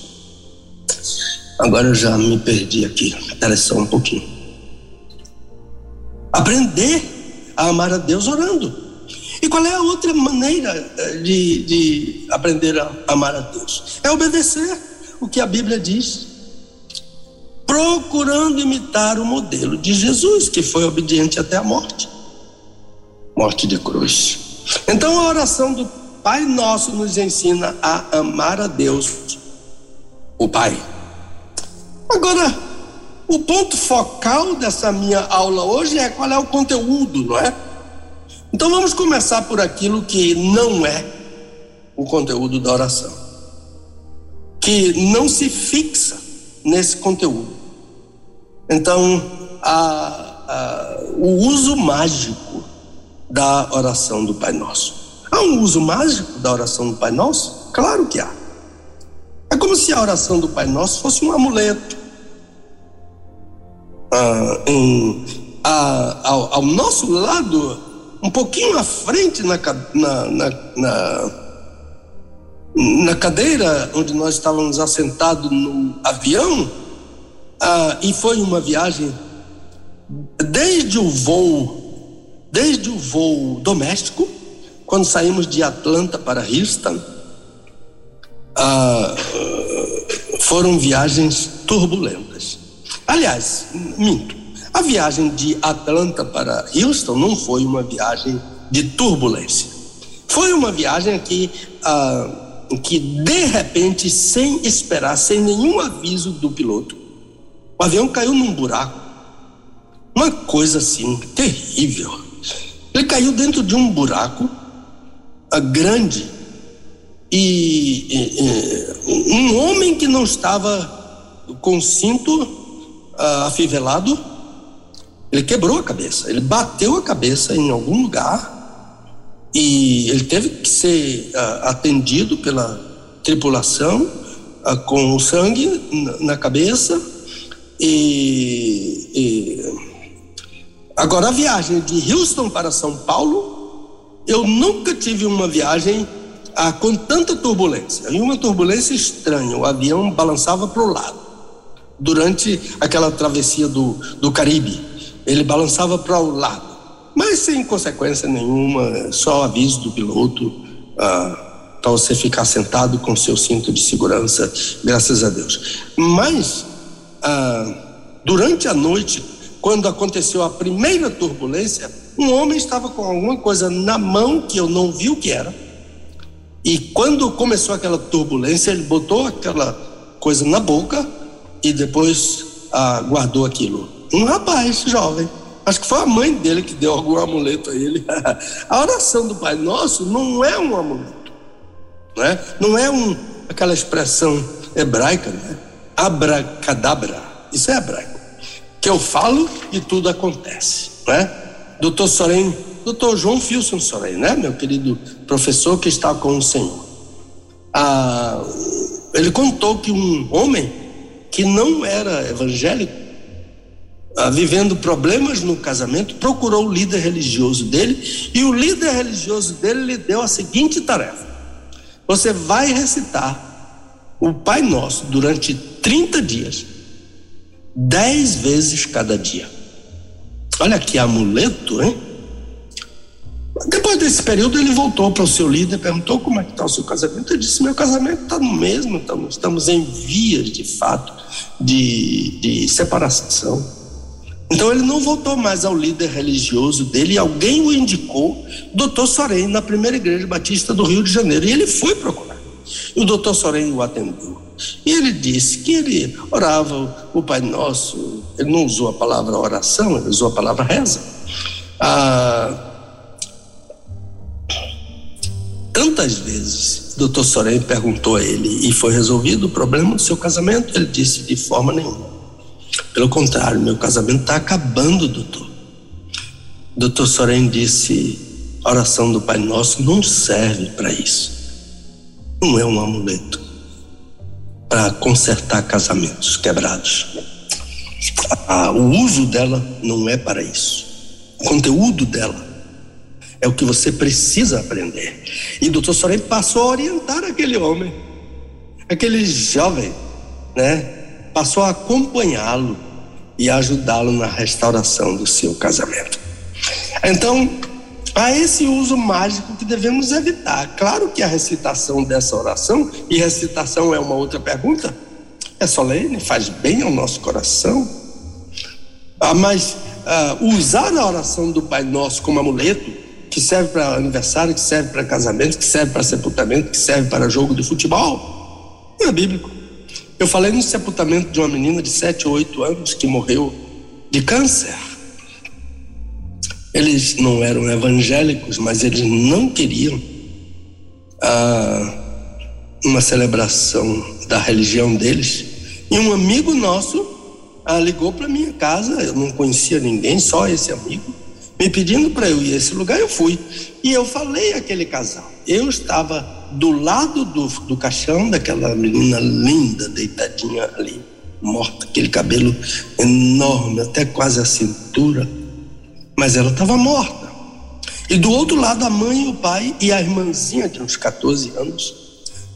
Agora eu já me perdi aqui, espera só um pouquinho. Aprender a amar a Deus orando. E qual é a outra maneira eh, de, de aprender a amar a Deus? É obedecer o que a Bíblia diz. Procurando imitar o modelo de Jesus, que foi obediente até a morte morte de cruz. Então a oração do Pai Nosso nos ensina a amar a Deus, o Pai. Agora, o ponto focal dessa minha aula hoje é qual é o conteúdo, não é? Então vamos começar por aquilo que não é o conteúdo da oração, que não se fixa nesse conteúdo. Então, a, a, o uso mágico da oração do Pai Nosso. Há um uso mágico da oração do Pai Nosso? Claro que há. É como se a oração do Pai Nosso fosse um amuleto ah, em, ao, ao, nosso lado, um pouquinho à frente na, na, na, na, na cadeira onde nós estávamos assentados no avião, ah, e foi uma viagem desde o voo, desde o voo doméstico, quando saímos de Atlanta para Houston, ah, foram viagens turbulentas. Aliás, minto. A viagem de Atlanta para Houston não foi uma viagem de turbulência. Foi uma viagem que, ah, que de repente, sem esperar, sem nenhum aviso do piloto, o avião caiu num buraco. Uma coisa assim, terrível. Ele caiu dentro de um buraco ah, grande e, e, e um homem que não estava com cinto uh, afivelado, ele quebrou a cabeça, ele bateu a cabeça em algum lugar e ele teve que ser uh, atendido pela tripulação uh, com sangue na, na cabeça e, e, agora a viagem de Houston para São Paulo eu nunca tive uma viagem ah, com tanta turbulência. E uma turbulência estranha o avião balançava para o lado durante aquela travessia do, do Caribe. ele balançava para o lado, mas sem consequência nenhuma, só aviso do piloto ah, para você ficar sentado com seu cinto de segurança, graças a Deus. Mas ah, durante a noite, quando aconteceu a primeira turbulência, um homem estava com alguma coisa na mão que eu não vi o que era. E quando começou aquela turbulência, ele botou aquela coisa na boca e depois ah, guardou aquilo. Um rapaz jovem. Acho que foi a mãe dele que deu algum amuleto a ele. a oração do Pai Nosso não é um amuleto. Não é, não é um, aquela expressão hebraica, né? abracadabra. Isso é hebraico. Que eu falo e tudo acontece. Não é? doutor Soren, doutor João Filson Soren, né, meu querido professor que está com o Senhor. Ah, ele contou que um homem que não era evangélico, ah, vivendo problemas no casamento, procurou o líder religioso dele e o líder religioso dele lhe deu a seguinte tarefa: você vai recitar o Pai Nosso durante 30 dias, dez vezes cada dia. Olha que amuleto, hein? Depois desse período, ele voltou para o seu líder, perguntou como é que está o seu casamento. Ele disse: Meu casamento está no mesmo, estamos, estamos em vias de fato de, de separação. Então ele não voltou mais ao líder religioso dele, alguém o indicou, doutor Soren, na primeira igreja batista do Rio de Janeiro. E ele foi procurar. E o doutor Soren o atendeu. E ele disse que ele orava o Pai Nosso, ele não usou a palavra oração, ele usou a palavra reza. Ah, tantas vezes doutor Soren perguntou a ele e foi resolvido o problema do seu casamento? Ele disse de forma nenhuma. Pelo contrário, meu casamento está acabando, doutor. Doutor Soren disse: a oração do Pai Nosso não serve para isso. Não é um amuleto para consertar casamentos quebrados. Ah, o uso dela não é para isso. O conteúdo dela é o que você precisa aprender. E o doutor Sorém passou a orientar aquele homem, aquele jovem, né? Passou a acompanhá-lo e ajudá-lo na restauração do seu casamento. Então, a esse uso mágico que devemos evitar. Claro que a recitação dessa oração, e recitação é uma outra pergunta, é solene, faz bem ao nosso coração, ah, mas ah, usar a oração do Pai Nosso como amuleto, que serve para aniversário, que serve para casamento, que serve para sepultamento, que serve para jogo de futebol, não é bíblico. Eu falei no sepultamento de uma menina de 7 ou 8 anos que morreu de câncer. Eles não eram evangélicos, mas eles não queriam ah, uma celebração da religião deles. E um amigo nosso ah, ligou para minha casa, eu não conhecia ninguém, só esse amigo, me pedindo para eu ir a esse lugar, eu fui. E eu falei àquele casal. Eu estava do lado do, do caixão daquela menina linda, deitadinha ali, morta, aquele cabelo enorme, até quase a cintura mas ela estava morta. E do outro lado, a mãe e o pai e a irmãzinha de uns 14 anos,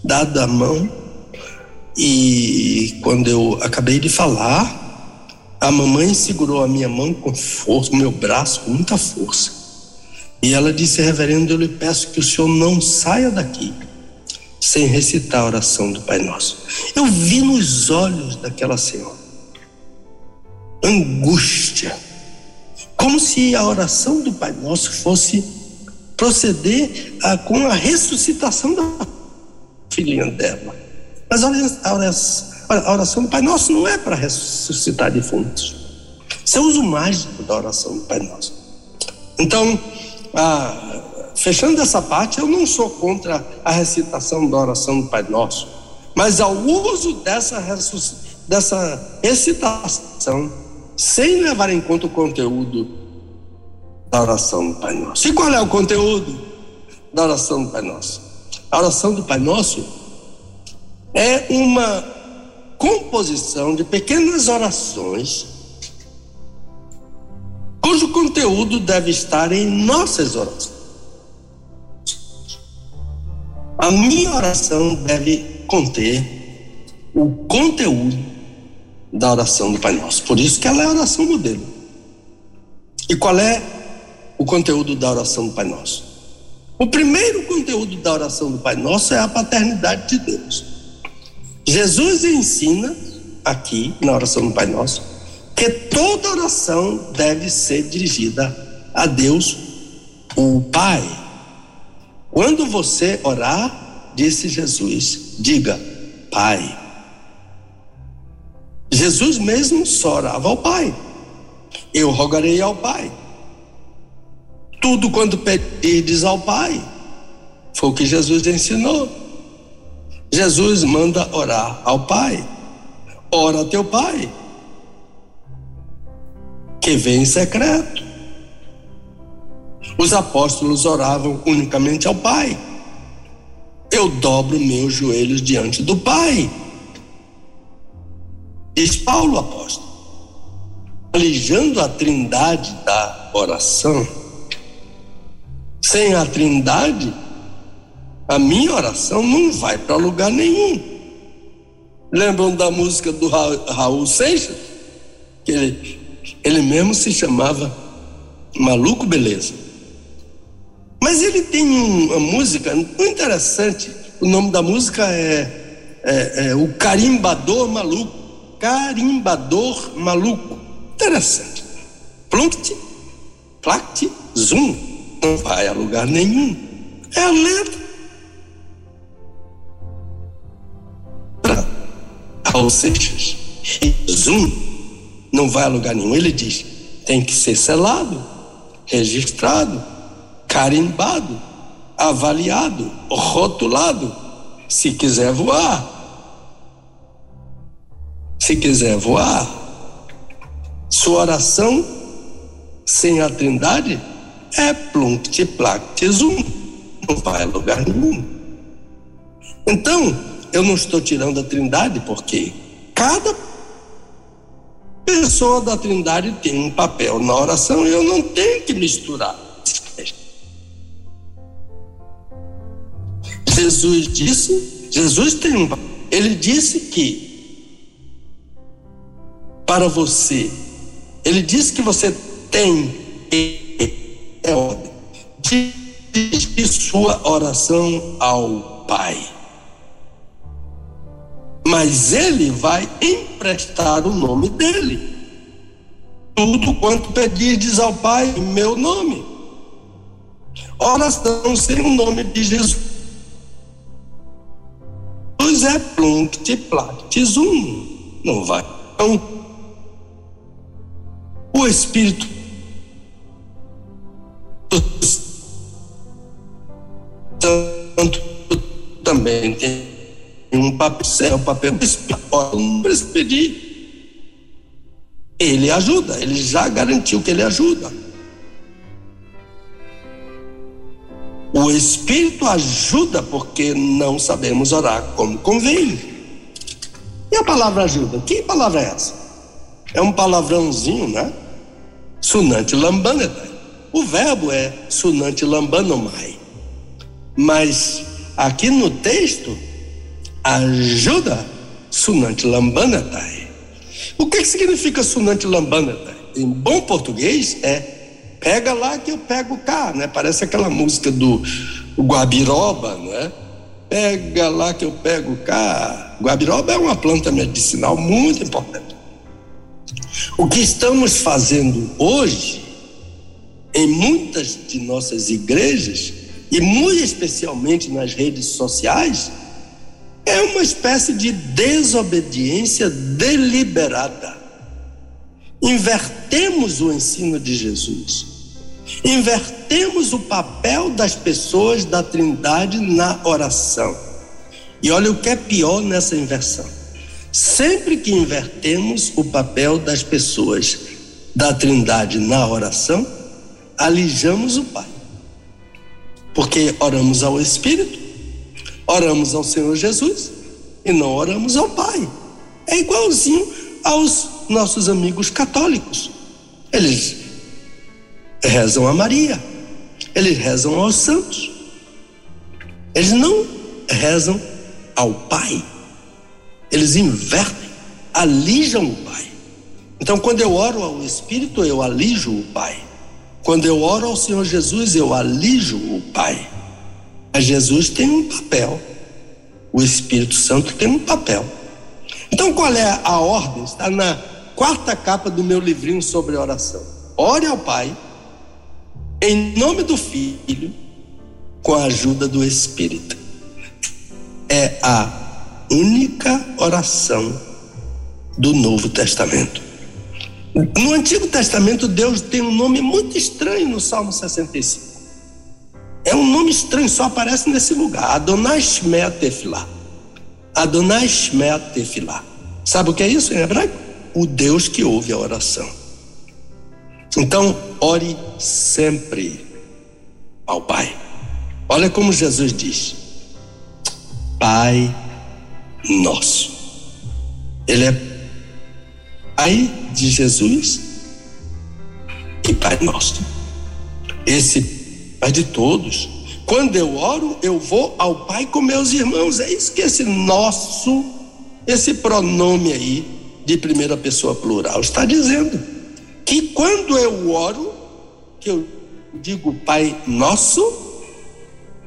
dada a mão. E quando eu acabei de falar, a mamãe segurou a minha mão com força, meu braço com muita força. E ela disse: Reverendo, eu lhe peço que o senhor não saia daqui sem recitar a oração do Pai Nosso. Eu vi nos olhos daquela senhora angústia como se a oração do Pai Nosso fosse proceder a, com a ressuscitação da filhinha dela. Mas a oração, a oração do Pai Nosso não é para ressuscitar defuntos. Isso é o uso mágico da oração do Pai Nosso. Então, fechando essa parte, eu não sou contra a recitação da oração do Pai Nosso, mas ao uso dessa, dessa recitação sem levar em conta o conteúdo da oração do Pai Nosso. E qual é o conteúdo da oração do Pai Nosso? A oração do Pai Nosso é uma composição de pequenas orações cujo conteúdo deve estar em nossas orações. A minha oração deve conter o conteúdo da oração do Pai Nosso. Por isso que ela é a oração modelo. E qual é o conteúdo da oração do Pai Nosso? O primeiro conteúdo da oração do Pai Nosso é a paternidade de Deus. Jesus ensina aqui na oração do Pai Nosso que toda oração deve ser dirigida a Deus, o Pai. Quando você orar, disse Jesus, diga: Pai. Jesus mesmo só orava ao Pai. Eu rogarei ao Pai. Tudo quanto pedirdes ao Pai. Foi o que Jesus ensinou. Jesus manda orar ao Pai. Ora a teu Pai, que vem em secreto. Os apóstolos oravam unicamente ao Pai. Eu dobro meus joelhos diante do Pai. Diz Paulo apóstolo, alijando a trindade da oração. Sem a trindade, a minha oração não vai para lugar nenhum. Lembram da música do Raul Seixas? Que ele, ele mesmo se chamava Maluco Beleza. Mas ele tem uma música muito interessante. O nome da música é, é, é O Carimbador Maluco. Carimbador Maluco. Interessante. Plunct, plact, zoom. Não vai a lugar nenhum. É a letra. Raul Seixas. Zoom não vai a lugar nenhum. Ele diz: tem que ser selado, registrado, carimbado, avaliado, rotulado, se quiser voar. Se quiser voar, sua oração sem a trindade é plunct plact zoom. Não vai a lugar nenhum. Então, eu não estou tirando a trindade porque cada pessoa da trindade tem um papel na oração e eu não tenho que misturar. Jesus disse, Jesus tem um ele disse que para você, ele disse que você tem é ordem. De sua oração ao Pai mas ele vai emprestar o nome dele. Tudo quanto pedirdes ao Pai em meu nome. Oração sem o nome de Jesus. É plunct plact zum. Não vai. Então, o Espírito Santo também tem um papel, um papel precisa pedir. Ele ajuda, ele já garantiu que ele ajuda. O Espírito ajuda porque não sabemos orar como convém. E a palavra ajuda? Que palavra é essa? É um palavrãozinho, né? Sunante lambanetai. O verbo é sunante lambanomai. Mas aqui no texto ajuda Sunante Lambanatai. O que, que significa Sunante Lambanatai? Em bom português é pega lá que eu pego cá, né? Parece aquela música do Guabiroba, né? Pega lá que eu pego cá. Guabiroba é uma planta medicinal muito importante. O que estamos fazendo hoje em muitas de nossas igrejas e muito especialmente nas redes sociais é uma espécie de desobediência deliberada. Invertemos o ensino de Jesus. Invertemos o papel das pessoas da Trindade na oração. E olha o que é pior nessa inversão. Sempre que invertemos o papel das pessoas da Trindade na oração, alijamos o Pai. Porque oramos ao Espírito Oramos ao Senhor Jesus e não oramos ao Pai. É igualzinho aos nossos amigos católicos. Eles rezam a Maria, eles rezam aos santos. Eles não rezam ao Pai. Eles invertem, alijam o Pai. Então, quando eu oro ao Espírito, eu alijo o Pai. Quando eu oro ao Senhor Jesus, eu alijo o Pai. Mas Jesus tem um papel. O Espírito Santo tem um papel. Então, qual é a ordem? Está na quarta capa do meu livrinho sobre oração. Ore ao Pai, em nome do Filho, com a ajuda do Espírito. É a única oração do Novo Testamento. No Antigo Testamento, Deus tem um nome muito estranho no Salmo 65. É um nome estranho, só aparece nesse lugar. Adonai Shmea. Adonai Shmea. Sabe o que é isso em hebraico? O Deus que ouve a oração. Então, ore sempre ao Pai. Olha como Jesus diz: Pai nosso. Ele é Pai de Jesus e Pai nosso. Esse Pai de todos. Quando eu oro, eu vou ao Pai com meus irmãos. É isso que esse nosso, esse pronome aí de primeira pessoa plural está dizendo. Que quando eu oro, que eu digo Pai nosso,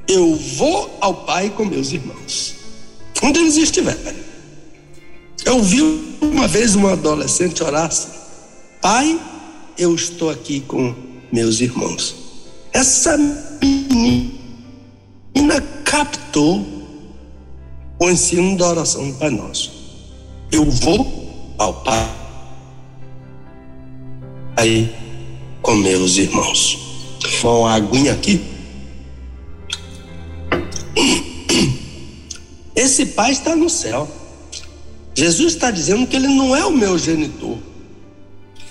eu vou ao Pai com meus irmãos. Onde eles estiverem. Eu vi uma vez uma adolescente orar assim: Pai, eu estou aqui com meus irmãos. Essa menina captou o ensino da oração do Pai Nosso. Eu vou ao Pai aí com meus irmãos. Uma aguinha aqui. Esse Pai está no céu. Jesus está dizendo que ele não é o meu genitor,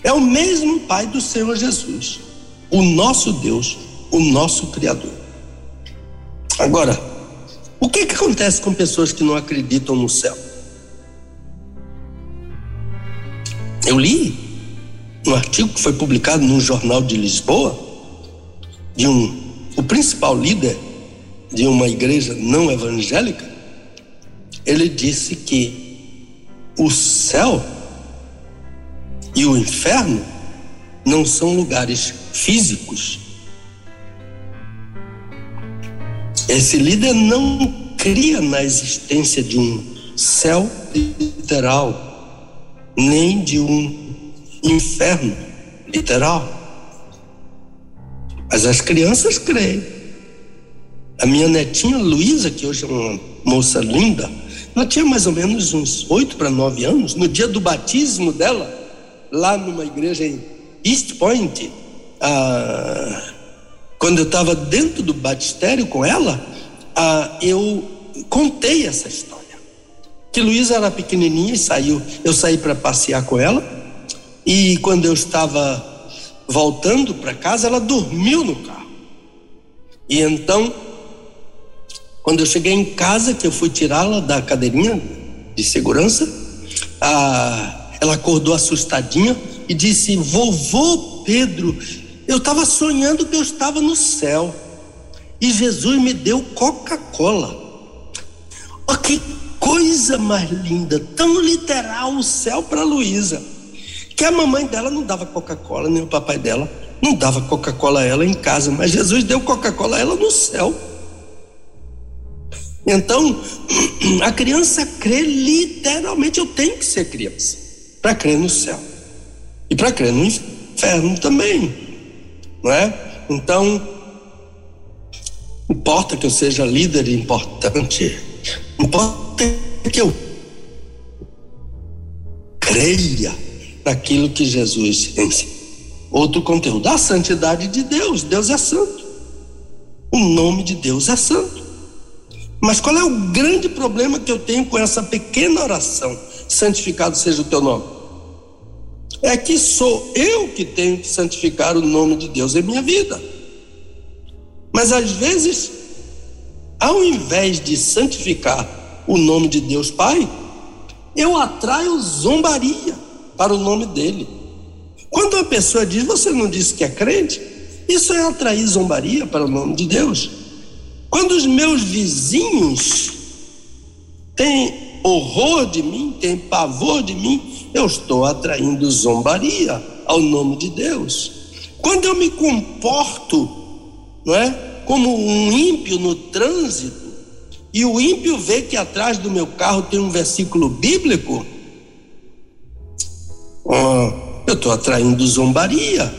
é o mesmo Pai do Senhor Jesus, o nosso Deus, o nosso Criador. Agora, o que, que acontece com pessoas que não acreditam no céu? Eu li um artigo que foi publicado num jornal de Lisboa, de um, o principal líder de uma igreja não evangélica, ele disse que o céu e o inferno não são lugares físicos. Esse líder não cria na existência de um céu literal, nem de um inferno literal. Mas as crianças creem. A minha netinha Luísa, que hoje é uma moça linda, ela tinha mais ou menos uns oito para nove anos, no dia do batismo dela, lá numa igreja em East Point, ah, quando eu estava dentro do batistério com ela, ah, eu contei essa história. Que Luísa era pequenininha e saiu, eu saí para passear com ela, e quando eu estava voltando para casa, ela dormiu no carro. E então quando eu cheguei em casa, que eu fui tirá-la da cadeirinha de segurança, a, ela acordou assustadinha e disse: Vovô Pedro, eu estava sonhando que eu estava no céu. E Jesus me deu Coca-Cola. Oh, que coisa mais linda, tão literal o céu para Luísa, que a mamãe dela não dava Coca-Cola, nem o papai dela. Não dava Coca-Cola a ela em casa, mas Jesus deu Coca-Cola a ela no céu. Então, a criança crê literalmente, eu tenho que ser criança para crer no céu. E para crer no inferno também, não é? Então, importa que eu seja líder importante, importa que eu creia naquilo que Jesus ensina. Outro conteúdo, a santidade de Deus, Deus é santo. O nome de Deus é santo. Mas qual é o grande problema que eu tenho com essa pequena oração? Santificado seja o teu nome. É que sou eu que tenho que santificar o nome de Deus em minha vida. Mas às vezes, ao invés de santificar o nome de Deus Pai, eu atraio zombaria para o nome dele. Quando a pessoa diz, você não disse que é crente, isso é atrair zombaria para o nome de Deus. Quando os meus vizinhos têm horror de mim, têm pavor de mim, eu estou atraindo zombaria ao nome de Deus. Quando eu me comporto, não é, como um ímpio no trânsito, e o ímpio vê que atrás do meu carro tem um versículo bíblico, oh, eu estou atraindo zombaria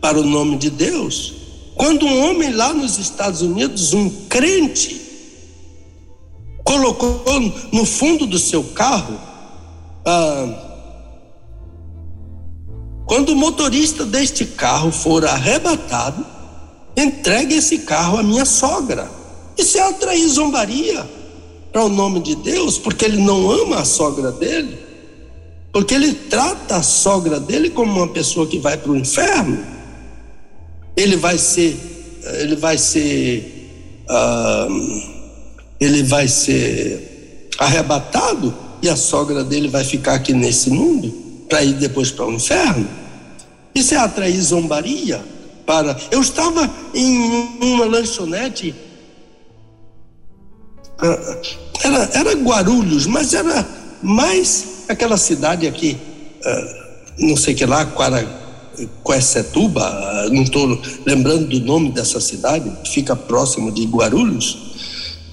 para o nome de Deus. Quando um homem lá nos Estados Unidos, um crente, colocou no fundo do seu carro, ah, quando o motorista deste carro for arrebatado, entregue esse carro à minha sogra. Isso é atrair zombaria para o nome de Deus, porque ele não ama a sogra dele, porque ele trata a sogra dele como uma pessoa que vai para o inferno ele vai ser, ele vai ser, uh, ele vai ser arrebatado e a sogra dele vai ficar aqui nesse mundo para ir depois para o inferno. Isso é atrair zombaria para. Eu estava em uma lanchonete, ah, era, era Guarulhos, mas era mais aquela cidade aqui, uh, não sei que lá, Quara, Coessetuba, não estou lembrando do nome dessa cidade, fica próximo de Guarulhos.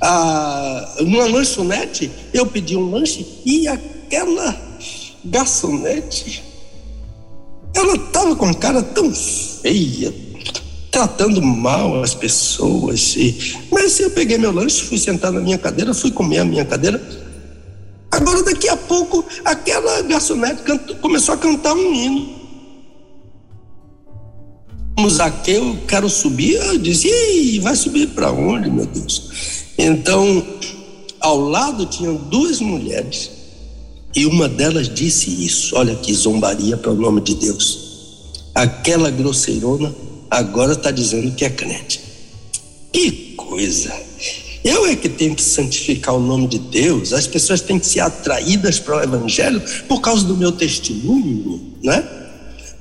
Ah, numa lanchonete, eu pedi um lanche e aquela garçonete, ela estava com cara tão feia, tratando mal as pessoas. E, mas eu peguei meu lanche, fui sentar na minha cadeira, fui comer a minha cadeira. Agora, daqui a pouco, aquela garçonete cantou, começou a cantar um hino como Zaqueu, quero subir. Eu disse, e vai subir para onde, meu Deus? Então, ao lado tinham duas mulheres e uma delas disse isso. Olha que zombaria para o nome de Deus. Aquela grosseirona agora está dizendo que é crente. Que coisa! Eu é que tenho que santificar o nome de Deus. As pessoas têm que ser atraídas para o Evangelho por causa do meu testemunho, né?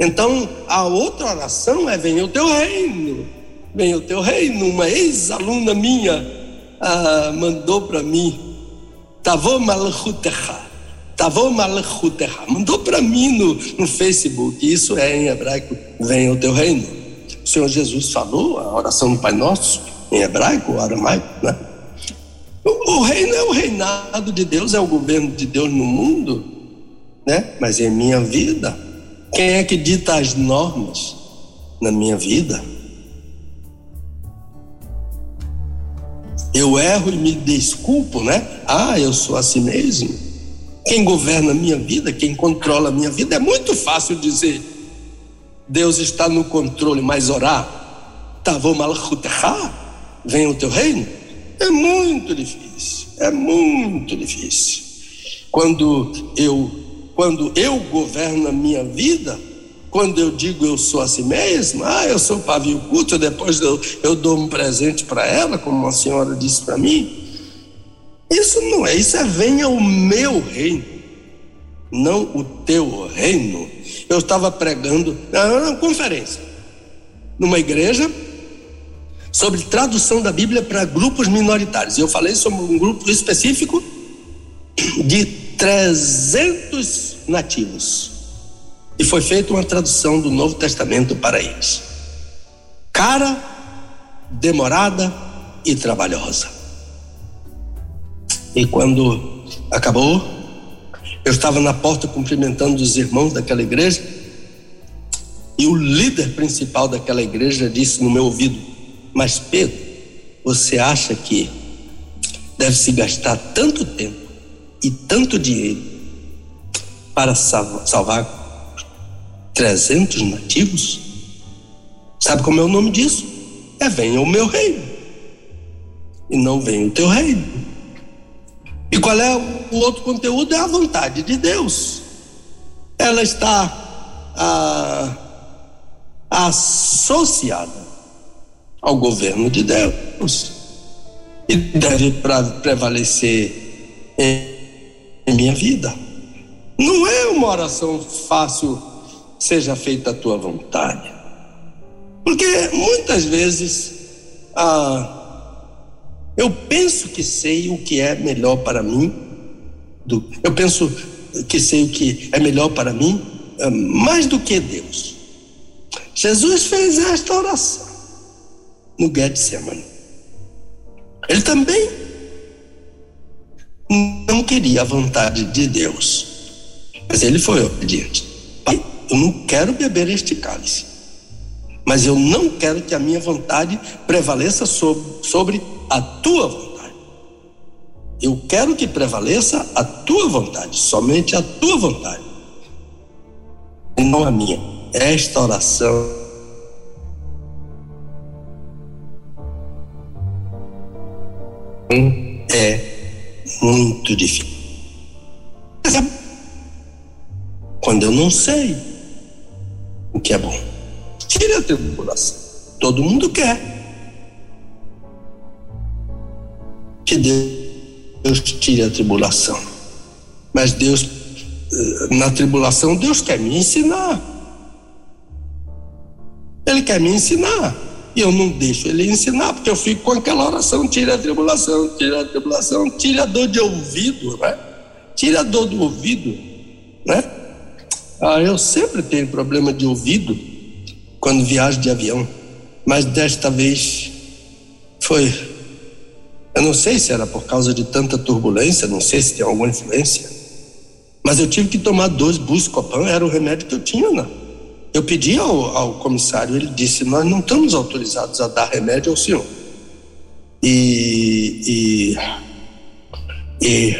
Então, a outra oração é: venha o teu reino, venha o teu reino. Uma ex-aluna minha ah, mandou para mim, Tavô Malchutecha, Tavô Malchutecha, mandou para mim no, no Facebook. Isso é em hebraico: venha o teu reino. O Senhor Jesus falou a oração do Pai Nosso, em hebraico, aramaico, né? O, o reino é o reinado de Deus, é o governo de Deus no mundo, né? Mas em minha vida, quem é que dita as normas na minha vida? Eu erro e me desculpo, né? Ah, eu sou assim mesmo. Quem governa a minha vida, quem controla a minha vida, é muito fácil dizer. Deus está no controle, mas orar, Tavô malchutecha, venha o teu reino, é muito difícil, é muito difícil. Quando eu quando eu governo a minha vida, quando eu digo eu sou assim mesmo, ah, eu sou pavio culto, depois eu, eu dou um presente para ela, como uma senhora disse para mim. Isso não é, isso é venha o meu reino, não o teu reino. Eu estava pregando na conferência, numa igreja, sobre tradução da Bíblia para grupos minoritários. Eu falei sobre um grupo específico de 300 nativos. E foi feita uma tradução do Novo Testamento para eles. Cara, demorada e trabalhosa. E quando acabou, eu estava na porta cumprimentando os irmãos daquela igreja. E o líder principal daquela igreja disse no meu ouvido: Mas Pedro, você acha que deve se gastar tanto tempo e tanto dinheiro para salvar 300 nativos? Sabe como é o nome disso? É venha o meu reino e não venha o teu reino. E qual é o outro conteúdo? É a vontade de Deus. Ela está ah, associada ao governo de Deus e deve prevalecer em minha vida. Não é uma oração fácil, seja feita a tua vontade. Porque muitas vezes ah, eu penso que sei o que é melhor para mim, eu penso que sei o que é melhor para mim, ah, mais do que Deus. Jesus fez esta oração no Getsemane. Ele também não queria a vontade de Deus, mas ele foi obediente. Pai, eu não quero beber este cálice, mas eu não quero que a minha vontade prevaleça sobre, sobre a tua vontade. Eu quero que prevaleça a tua vontade, somente a tua vontade, e não a minha. Esta oração é muito difícil. Quando eu não sei o que é bom, tire a tribulação. Todo mundo quer. Que Deus tire a tribulação. Mas Deus, eh, na tribulação, Deus quer me ensinar. Ele quer me ensinar. E eu não deixo ele ensinar, porque eu fico com aquela oração: tira a tribulação, tira a tribulação, tira a dor de ouvido, né? Tira a dor do ouvido, né? Ah, eu sempre tenho problema de ouvido quando viajo de avião, mas desta vez foi. Eu não sei se era por causa de tanta turbulência, não sei se tem alguma influência, mas eu tive que tomar dois Buscopan, era o remédio que eu tinha, não. Né? Eu pedi ao, ao comissário, ele disse: Nós não estamos autorizados a dar remédio ao senhor. E, e, e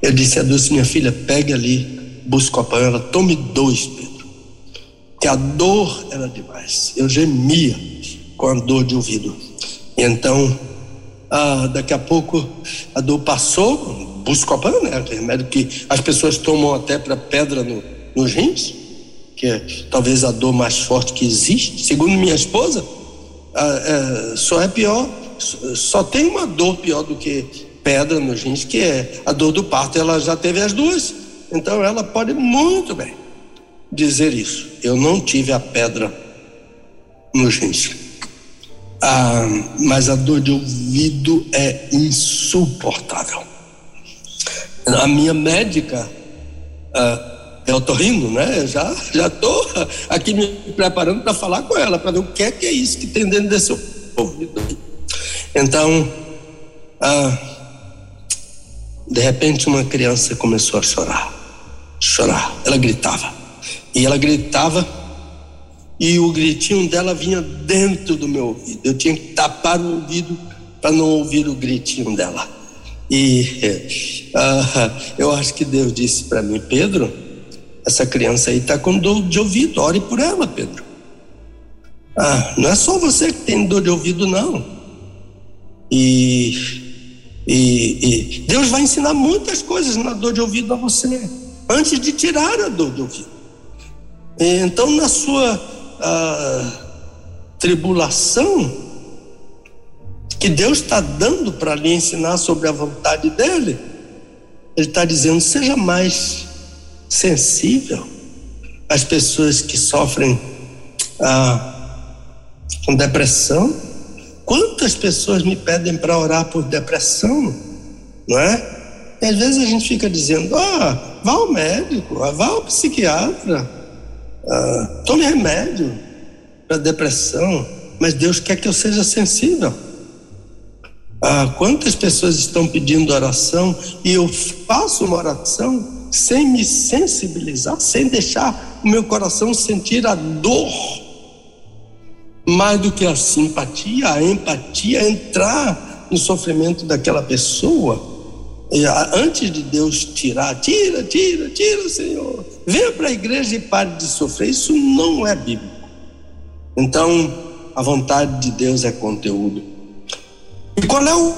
eu disse a Dulce: Minha filha, pegue ali, busca a panela, tome dois, Pedro. A dor era demais. Eu gemia com a dor de ouvido. E então, ah, daqui a pouco, a dor passou, Buscopan, né? Remédio que as pessoas tomam até para pedra no, nos rins que é talvez a dor mais forte que existe, segundo minha esposa, é, só é pior, só tem uma dor pior do que pedra nos rins, que é a dor do parto. Ela já teve as duas, então ela pode muito bem dizer isso. Eu não tive a pedra nos rins. Ah, mas a dor de ouvido é insuportável. A minha médica ah, eu tô rindo, né? Já já tô aqui me preparando para falar com ela, para ver o que é que é isso que tem dentro desse ouvido. Então, ah, de repente uma criança começou a chorar, chorar. Ela gritava e ela gritava e o gritinho dela vinha dentro do meu ouvido. Eu tinha que tapar o ouvido para não ouvir o gritinho dela. E ah, eu acho que Deus disse para mim, Pedro essa criança aí está com dor de ouvido, ore por ela, Pedro. Ah, não é só você que tem dor de ouvido, não. E, e, e Deus vai ensinar muitas coisas na dor de ouvido a você, antes de tirar a dor de ouvido. Então, na sua ah, tribulação, que Deus está dando para lhe ensinar sobre a vontade dele, Ele está dizendo: seja mais sensível às pessoas que sofrem ah, com depressão. Quantas pessoas me pedem para orar por depressão, não é? E às vezes a gente fica dizendo: ah, vá ao médico, vá ao psiquiatra, ah, tome remédio para depressão, mas Deus quer que eu seja sensível. Ah, quantas pessoas estão pedindo oração e eu faço uma oração sem me sensibilizar, sem deixar o meu coração sentir a dor, mais do que a simpatia, a empatia, entrar no sofrimento daquela pessoa. E, antes de Deus tirar, tira, tira, tira, Senhor. Venha para a igreja e pare de sofrer. Isso não é bíblico. Então, a vontade de Deus é conteúdo. E qual é o,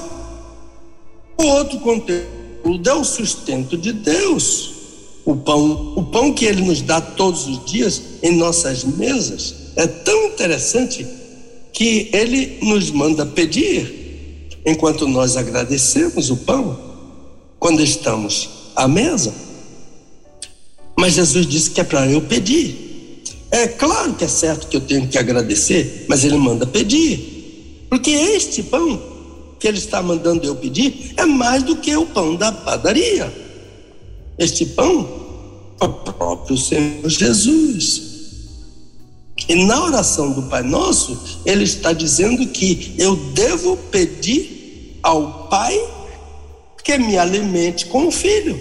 o outro conteúdo? é o sustento de Deus. O pão, o pão que ele nos dá todos os dias em nossas mesas é tão interessante que ele nos manda pedir enquanto nós agradecemos o pão quando estamos à mesa. Mas Jesus disse que é para eu pedir. É claro que é certo que eu tenho que agradecer, mas ele manda pedir. Porque este pão que ele está mandando eu pedir é mais do que o pão da padaria. Este pão é o próprio Senhor Jesus. E na oração do Pai Nosso, ele está dizendo que eu devo pedir ao Pai que me alimente com o Filho,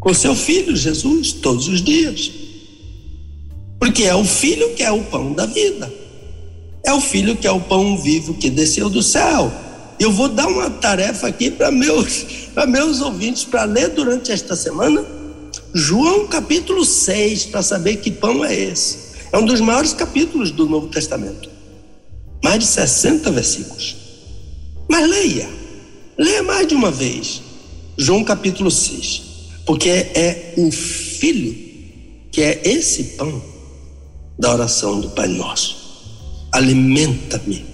com seu Filho Jesus, todos os dias. Porque é o Filho que é o pão da vida, é o Filho que é o pão vivo que desceu do céu. Eu vou dar uma tarefa aqui para meus, meus ouvintes para ler durante esta semana João capítulo 6, para saber que pão é esse. É um dos maiores capítulos do Novo Testamento. Mais de 60 versículos. Mas leia, leia mais de uma vez. João capítulo 6. Porque é o Filho que é esse pão da oração do Pai Nosso. Alimenta-me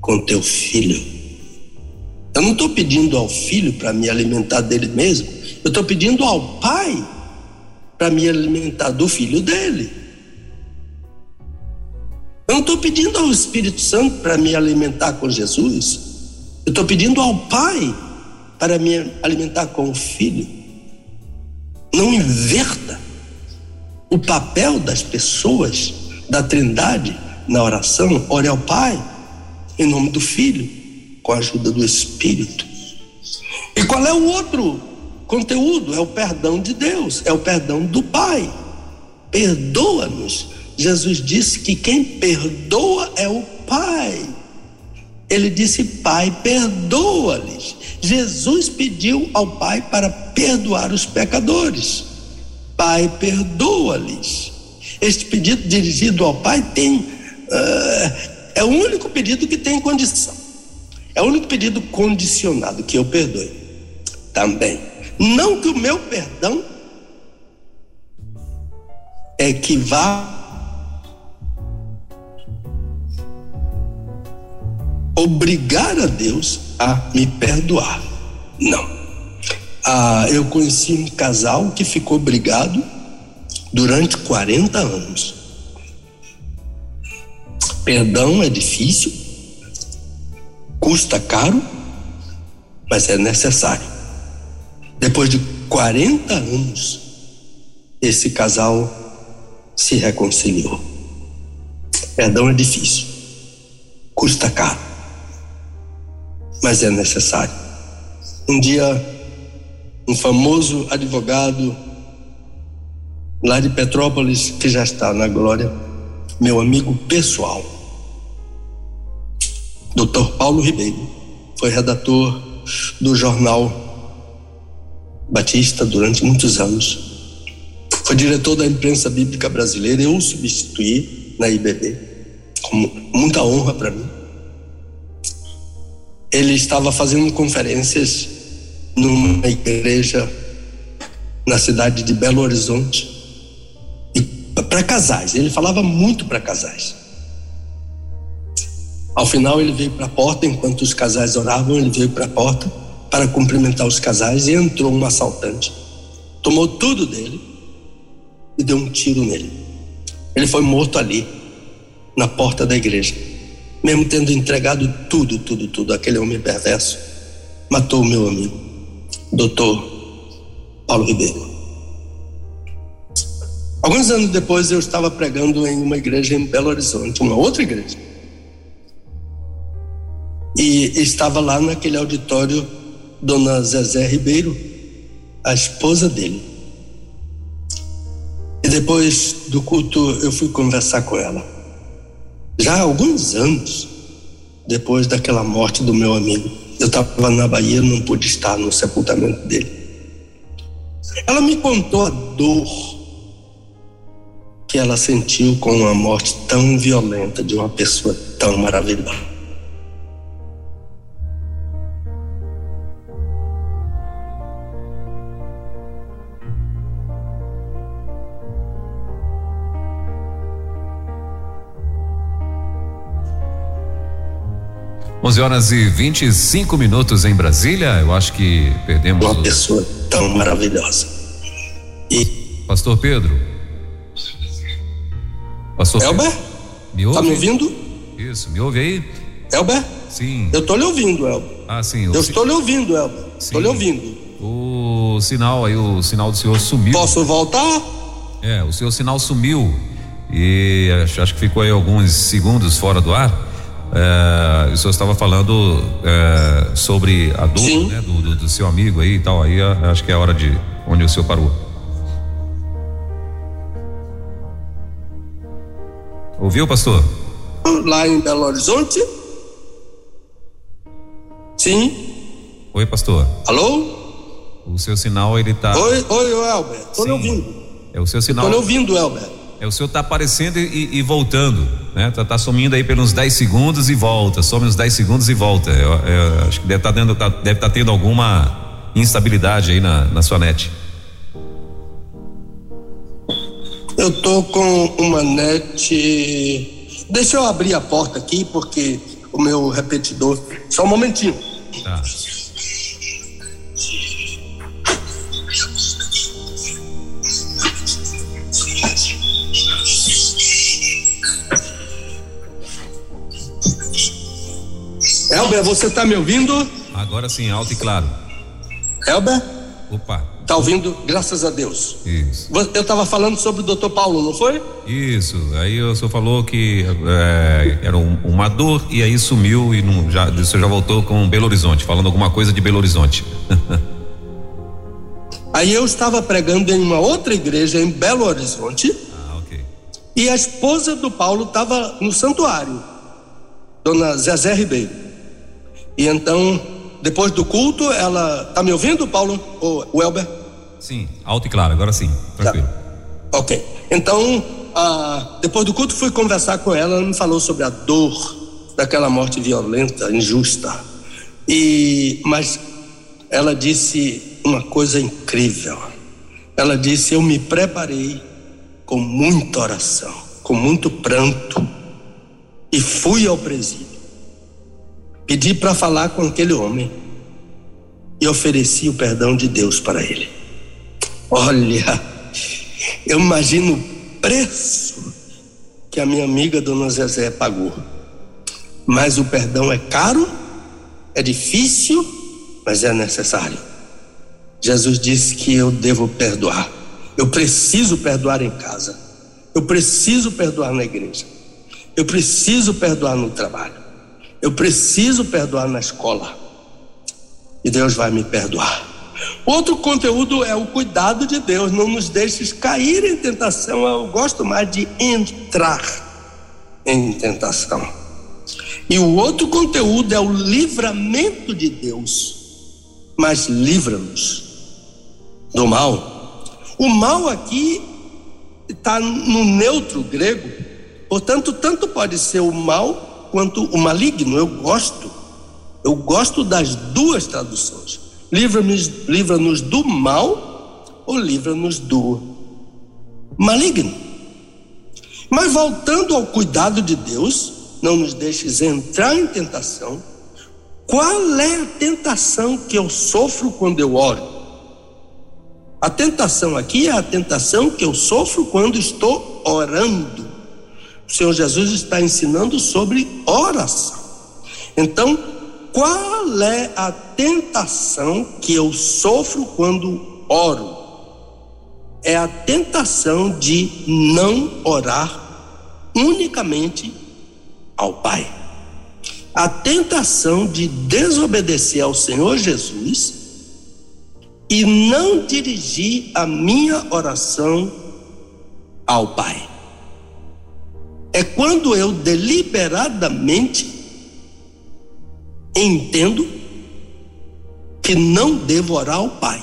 com teu filho. Eu não estou pedindo ao filho para me alimentar dele mesmo. Eu estou pedindo ao Pai para me alimentar do filho dele. Eu não estou pedindo ao Espírito Santo para me alimentar com Jesus. Eu estou pedindo ao Pai para me alimentar com o Filho. Não inverta o papel das pessoas da Trindade na oração. Ore ao Pai em nome do Filho, com a ajuda do Espírito. E qual é o outro conteúdo, é o perdão de Deus, é o perdão do Pai. Perdoa-nos. Jesus disse que quem perdoa é o Pai. Ele disse: Pai, perdoa-lhes. Jesus pediu ao Pai para perdoar os pecadores. Pai, perdoa-lhes. Este pedido dirigido ao Pai tem. Uh, é o único pedido que tem condição. É o único pedido condicionado que eu perdoe. Também. Não que o meu perdão é que vá obrigar a Deus a me perdoar. Não. Ah, eu conheci um casal que ficou brigado durante 40 anos. Perdão é difícil, custa caro, mas é necessário. Depois de 40 anos, esse casal se reconciliou. Perdão é difícil, custa caro, mas é necessário. Um dia, um famoso advogado lá de Petrópolis, que já está na glória, meu amigo pessoal, Dr. Paulo Ribeiro, foi redator do jornal Batista durante muitos anos. Foi diretor da imprensa bíblica brasileira. Eu o substituí na IBB, com muita honra para mim. Ele estava fazendo conferências numa igreja na cidade de Belo Horizonte para casais. Ele falava muito para casais. Ao final ele veio para a porta enquanto os casais oravam. Ele veio para a porta para cumprimentar os casais e entrou um assaltante. Tomou tudo dele e deu um tiro nele. Ele foi morto ali, na porta da igreja. Mesmo tendo entregado tudo, tudo, tudo, aquele homem perverso matou o meu amigo, doutor Paulo Ribeiro. Alguns anos depois eu estava pregando em uma igreja em Belo Horizonte, uma outra igreja. E estava lá naquele auditório Dona Zezé Ribeiro, a esposa dele. E depois do culto eu fui conversar com ela. Já há alguns anos, depois daquela morte do meu amigo, eu estava na Bahia, não pude estar no sepultamento dele. Ela me contou a dor que ela sentiu com uma morte tão violenta de uma pessoa tão maravilhosa. 11 horas e 25 minutos em Brasília. Eu acho que perdemos. Uma pessoa tão maravilhosa. E... Pastor Pedro. Pastor Elber? Pedro. Me ouve? Tá me ouvindo? Isso, me ouve aí? Elber? Sim. Eu tô lhe ouvindo, Elber. Ah, sim. Eu estou lhe ouvindo, Elber. Estou lhe ouvindo. O sinal aí, o sinal do senhor sumiu. Posso voltar? É, o seu sinal sumiu. e acho, acho que ficou aí alguns segundos fora do ar. É, o senhor estava falando é, sobre a dor né, do, do, do, seu amigo aí e tal. Aí acho que é a hora de onde o senhor parou. Ouviu, pastor? Lá em Belo Horizonte? Sim. Oi, pastor. Alô? O seu sinal ele tá. Oi, oi, Elber. Tô Sim. ouvindo. É o seu sinal. Tô ouvindo, Elber. É, o senhor tá aparecendo e, e, voltando, né? Tá, tá, sumindo aí pelos 10 segundos e volta, some uns 10 segundos e volta. Eu, eu acho que deve estar tá tá, deve tá tendo alguma instabilidade aí na, na sua net. Eu tô com uma net. Deixa eu abrir a porta aqui, porque o meu repetidor. Só um momentinho. Tá. Elber, você está me ouvindo? Agora sim, alto e claro. Elber? Opa. Tá ouvindo? Graças a Deus. Isso. Eu estava falando sobre o doutor Paulo, não foi? Isso. Aí o senhor falou que é, era um, uma dor e aí sumiu e não, já, o senhor já voltou com Belo Horizonte, falando alguma coisa de Belo Horizonte. aí eu estava pregando em uma outra igreja em Belo Horizonte. Ah, ok. E a esposa do Paulo estava no santuário, dona Zezé Ribeiro. E então, depois do culto, ela. Tá me ouvindo, Paulo? Ou o Elber? Sim, alto e claro, agora sim, tranquilo. Tá. Ok. Então, ah, depois do culto, fui conversar com ela, ela me falou sobre a dor daquela morte violenta, injusta. E, mas ela disse uma coisa incrível. Ela disse: Eu me preparei com muita oração, com muito pranto, e fui ao presídio. Pedi para falar com aquele homem e ofereci o perdão de Deus para ele. Olha, eu imagino o preço que a minha amiga Dona Zezé pagou. Mas o perdão é caro, é difícil, mas é necessário. Jesus disse que eu devo perdoar. Eu preciso perdoar em casa. Eu preciso perdoar na igreja. Eu preciso perdoar no trabalho. Eu preciso perdoar na escola. E Deus vai me perdoar. Outro conteúdo é o cuidado de Deus. Não nos deixes cair em tentação. Eu gosto mais de entrar em tentação. E o outro conteúdo é o livramento de Deus. Mas livra-nos do mal. O mal aqui está no neutro grego. Portanto, tanto pode ser o mal quanto o maligno. Eu gosto, eu gosto das duas traduções. Livra-nos livra do mal ou livra-nos do maligno. Mas voltando ao cuidado de Deus, não nos deixes entrar em tentação. Qual é a tentação que eu sofro quando eu oro? A tentação aqui é a tentação que eu sofro quando estou orando. O Senhor Jesus está ensinando sobre oração. Então, qual é a tentação que eu sofro quando oro? É a tentação de não orar unicamente ao Pai. A tentação de desobedecer ao Senhor Jesus e não dirigir a minha oração ao Pai é quando eu deliberadamente entendo que não devo orar ao Pai,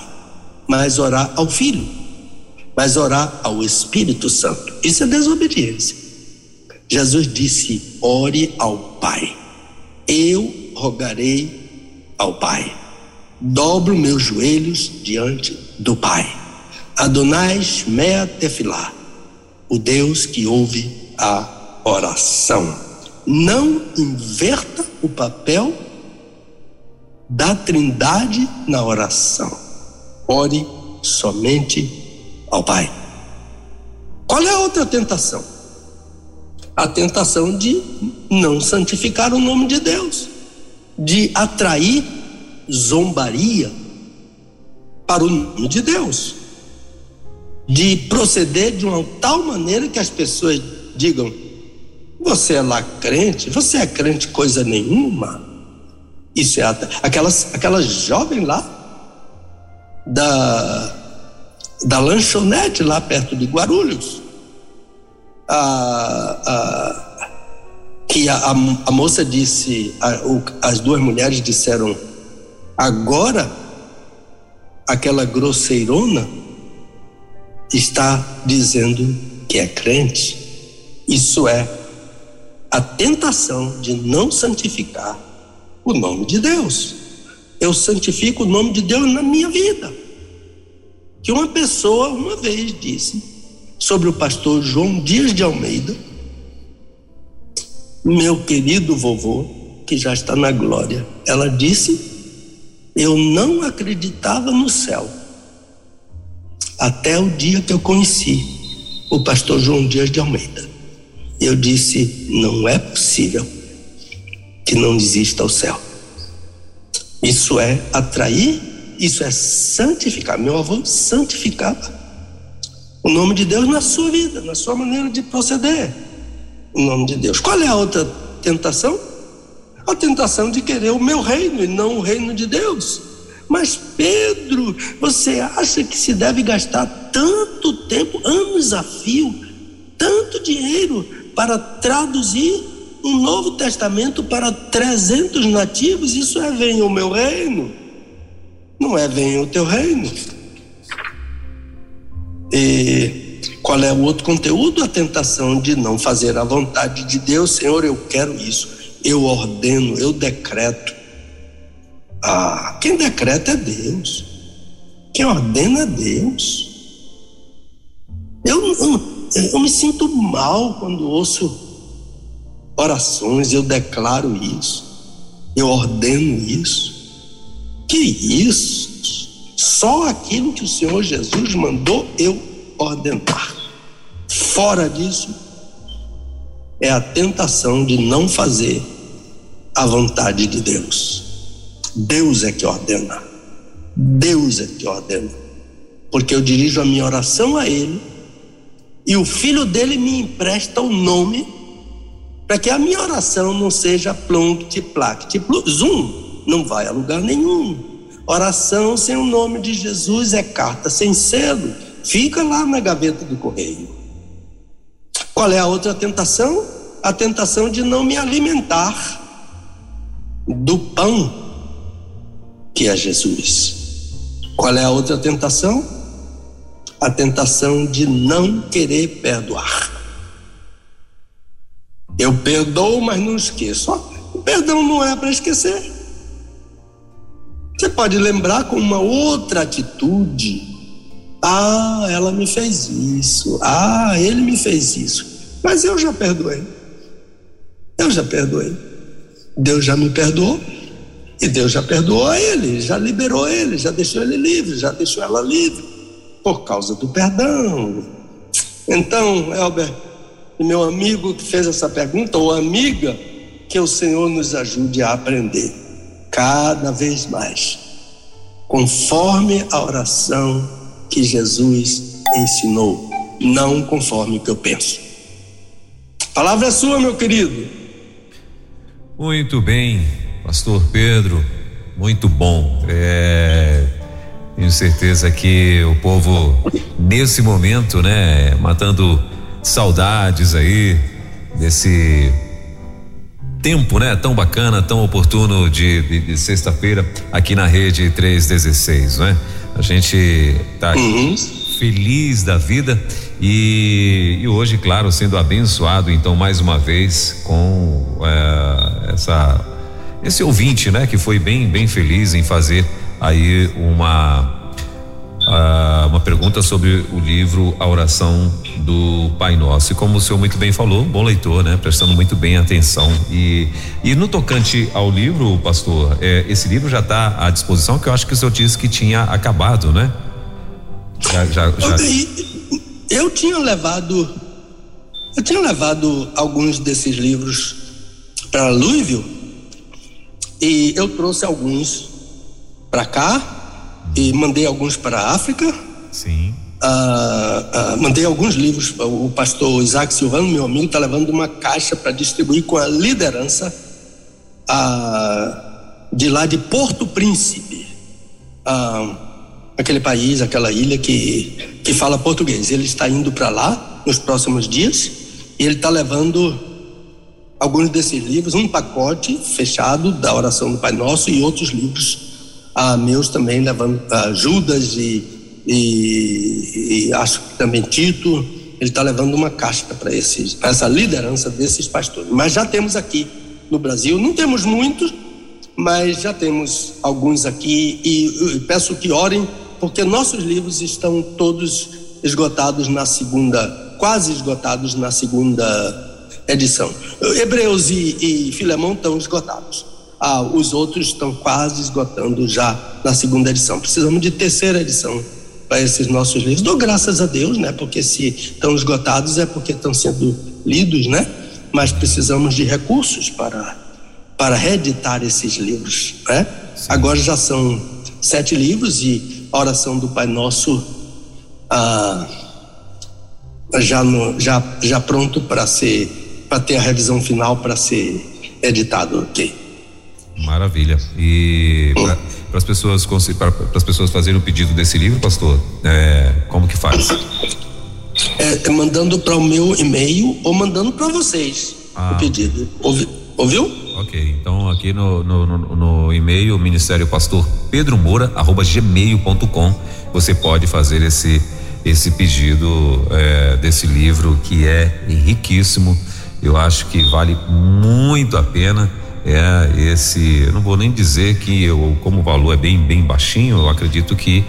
mas orar ao Filho, mas orar ao Espírito Santo. Isso é desobediência. Jesus disse: ore ao Pai. Eu rogarei ao Pai. Dobro meus joelhos diante do Pai. Adonai Shmea Tefilá, o Deus que ouve a oração. Não inverta o papel da Trindade na oração. Ore somente ao Pai. Qual é a outra tentação? A tentação de não santificar o nome de Deus, de atrair zombaria para o nome de Deus. de proceder de uma tal maneira que as pessoas digam: você é lá crente? Você é crente coisa nenhuma? Isso é aquelas, aquela jovem lá da, da lanchonete lá perto de Guarulhos. A, a, que a, a, moça disse, a, o, as duas mulheres disseram, agora aquela grosseirona está dizendo que é crente. Isso é a tentação de não santificar o nome de Deus. Eu santifico o nome de Deus na minha vida. Que uma pessoa uma vez disse sobre o pastor João Dias de Almeida, meu querido vovô, que já está na glória. Ela disse: Eu não acreditava no céu até o dia que eu conheci o pastor João Dias de Almeida. Eu disse: Não é possível que não exista o céu. Isso é atrair, isso é santificar. Meu avô santificava o nome de Deus na sua vida, na sua maneira de proceder. O nome de Deus. Qual é a outra tentação? A tentação de querer o meu reino e não o reino de Deus. Mas Pedro, você acha que se deve gastar tanto tempo, anos a fio, tanto dinheiro para traduzir um Novo Testamento para 300 nativos, isso é venha o meu reino, não é venha o teu reino. E qual é o outro conteúdo? A tentação de não fazer a vontade de Deus, Senhor, eu quero isso, eu ordeno, eu decreto. Ah, quem decreta é Deus, quem ordena é Deus. Eu, eu, eu me sinto mal quando ouço orações, eu declaro isso, eu ordeno isso. Que isso? Só aquilo que o Senhor Jesus mandou eu ordenar. Fora disso, é a tentação de não fazer a vontade de Deus. Deus é que ordena. Deus é que ordena. Porque eu dirijo a minha oração a Ele e o filho dele me empresta o nome para que a minha oração não seja plonct, plact, zoom, não vai a lugar nenhum. Oração sem o nome de Jesus é carta sem selo, fica lá na gaveta do correio. Qual é a outra tentação? A tentação de não me alimentar do pão que é Jesus. Qual é a outra tentação? A tentação de não querer perdoar. Eu perdoo, mas não esqueço. O perdão não é para esquecer. Você pode lembrar com uma outra atitude. Ah, ela me fez isso. Ah, ele me fez isso. Mas eu já perdoei. Eu já perdoei. Deus já me perdoou. E Deus já perdoou ele, já liberou ele, já deixou ele livre, já deixou ela livre. Por causa do perdão. Então, Elber, meu amigo que fez essa pergunta, ou amiga, que o Senhor nos ajude a aprender cada vez mais, conforme a oração que Jesus ensinou, não conforme o que eu penso. A palavra é sua, meu querido. Muito bem, Pastor Pedro, muito bom. É, tenho certeza que o povo, nesse momento, né, matando saudades aí desse tempo, né? Tão bacana, tão oportuno de, de, de sexta-feira aqui na rede 316, né? A gente tá uhum. feliz da vida e, e, hoje, claro, sendo abençoado então mais uma vez com é, essa esse ouvinte, né? Que foi bem bem feliz em fazer aí uma ah, uma pergunta sobre o livro A Oração do Pai Nosso. E como o senhor muito bem falou, bom leitor, né? Prestando muito bem atenção. E, e no tocante ao livro, pastor, é, esse livro já está à disposição, que eu acho que o senhor disse que tinha acabado, né? Já, já, já... Eu tinha levado, eu tinha levado alguns desses livros para Louisville e eu trouxe alguns para cá e mandei alguns para a África. Sim. Ah, uh, mandei alguns livros. O pastor Isaac Silvano, meu amigo, está levando uma caixa para distribuir com a liderança uh, de lá de Porto Príncipe, uh, aquele país, aquela ilha que, que fala português. Ele está indo para lá nos próximos dias e ele está levando alguns desses livros, um pacote fechado da oração do Pai Nosso e outros livros meus também, levando Judas e e, e acho que também Tito, ele está levando uma casca para essa liderança desses pastores. Mas já temos aqui no Brasil, não temos muitos, mas já temos alguns aqui e, e peço que orem, porque nossos livros estão todos esgotados na segunda, quase esgotados na segunda edição. Hebreus e, e Filemão estão esgotados. Ah, os outros estão quase esgotando já na segunda edição. Precisamos de terceira edição para esses nossos livros. Dou graças a Deus, né? Porque se estão esgotados é porque estão sendo lidos, né? Mas precisamos de recursos para para reeditar esses livros, né? Agora já são sete livros e a oração do Pai Nosso ah, já no, já já pronto para ser para ter a revisão final para ser editado, ok? Maravilha. E para as pessoas para as pessoas fazerem o pedido desse livro, pastor? É, como que faz? É, é mandando para o meu e-mail ou mandando para vocês ah. o pedido. Ouvi, ouviu? Ok, então aqui no, no, no, no e-mail Ministério Pastor Pedro Moura arroba gmail.com você pode fazer esse esse pedido é, desse livro que é riquíssimo. Eu acho que vale muito a pena é esse, eu não vou nem dizer que eu, como o valor é bem bem baixinho, eu acredito que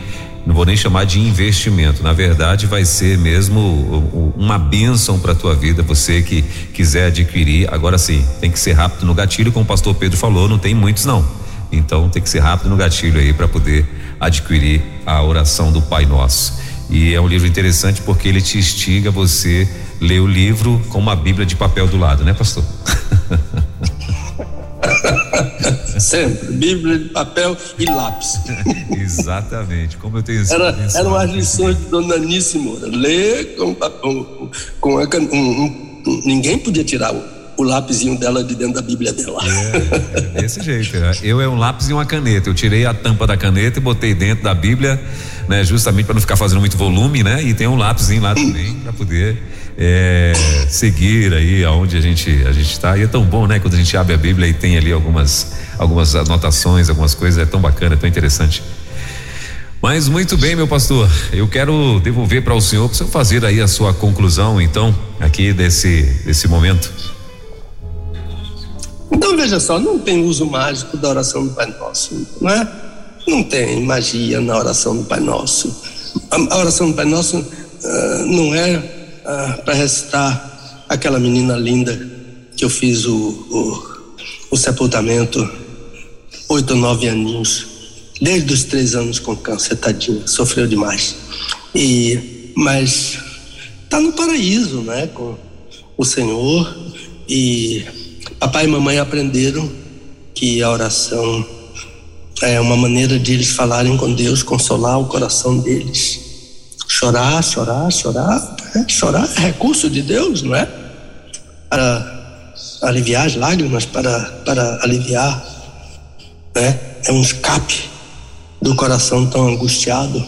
não vou nem chamar de investimento. Na verdade, vai ser mesmo uma bênção para a tua vida. Você que quiser adquirir, agora sim, tem que ser rápido no gatilho, como o pastor Pedro falou, não tem muitos não. Então tem que ser rápido no gatilho aí para poder adquirir a oração do Pai Nosso. E é um livro interessante porque ele te instiga você ler o livro com uma Bíblia de papel do lado, né, pastor? Sempre. Bíblia de papel e lápis. Exatamente. Como eu tenho Era, eram as lições de Dona Anice Moura. Ler com, com, com a, um, um, ninguém podia tirar o, o lápisinho dela de dentro da Bíblia dela. É, é desse jeito. Né? Eu é um lápis e uma caneta. Eu tirei a tampa da caneta e botei dentro da Bíblia, né? Justamente para não ficar fazendo muito volume, né? E tem um lápisinho lá também para poder é, seguir aí aonde a gente a gente está. E é tão bom, né? Quando a gente abre a Bíblia e tem ali algumas algumas anotações, algumas coisas, é tão bacana, é tão interessante. Mas muito bem, meu pastor, eu quero devolver para o senhor para o senhor fazer aí a sua conclusão, então, aqui desse desse momento. Então veja só, não tem uso mágico da oração do Pai Nosso, não é? Não tem magia na oração do Pai Nosso. A, a oração do Pai Nosso uh, não é ah, para recitar aquela menina linda que eu fiz o, o, o sepultamento, oito nove aninhos, desde os três anos com câncer, tadinha, sofreu demais. E, mas está no paraíso, né, com o Senhor. E papai e mamãe aprenderam que a oração é uma maneira de eles falarem com Deus, consolar o coração deles. Chorar, chorar, chorar. É, chorar é recurso de Deus, não é? Para aliviar as lágrimas, para, para aliviar. Né? É um escape do coração tão angustiado.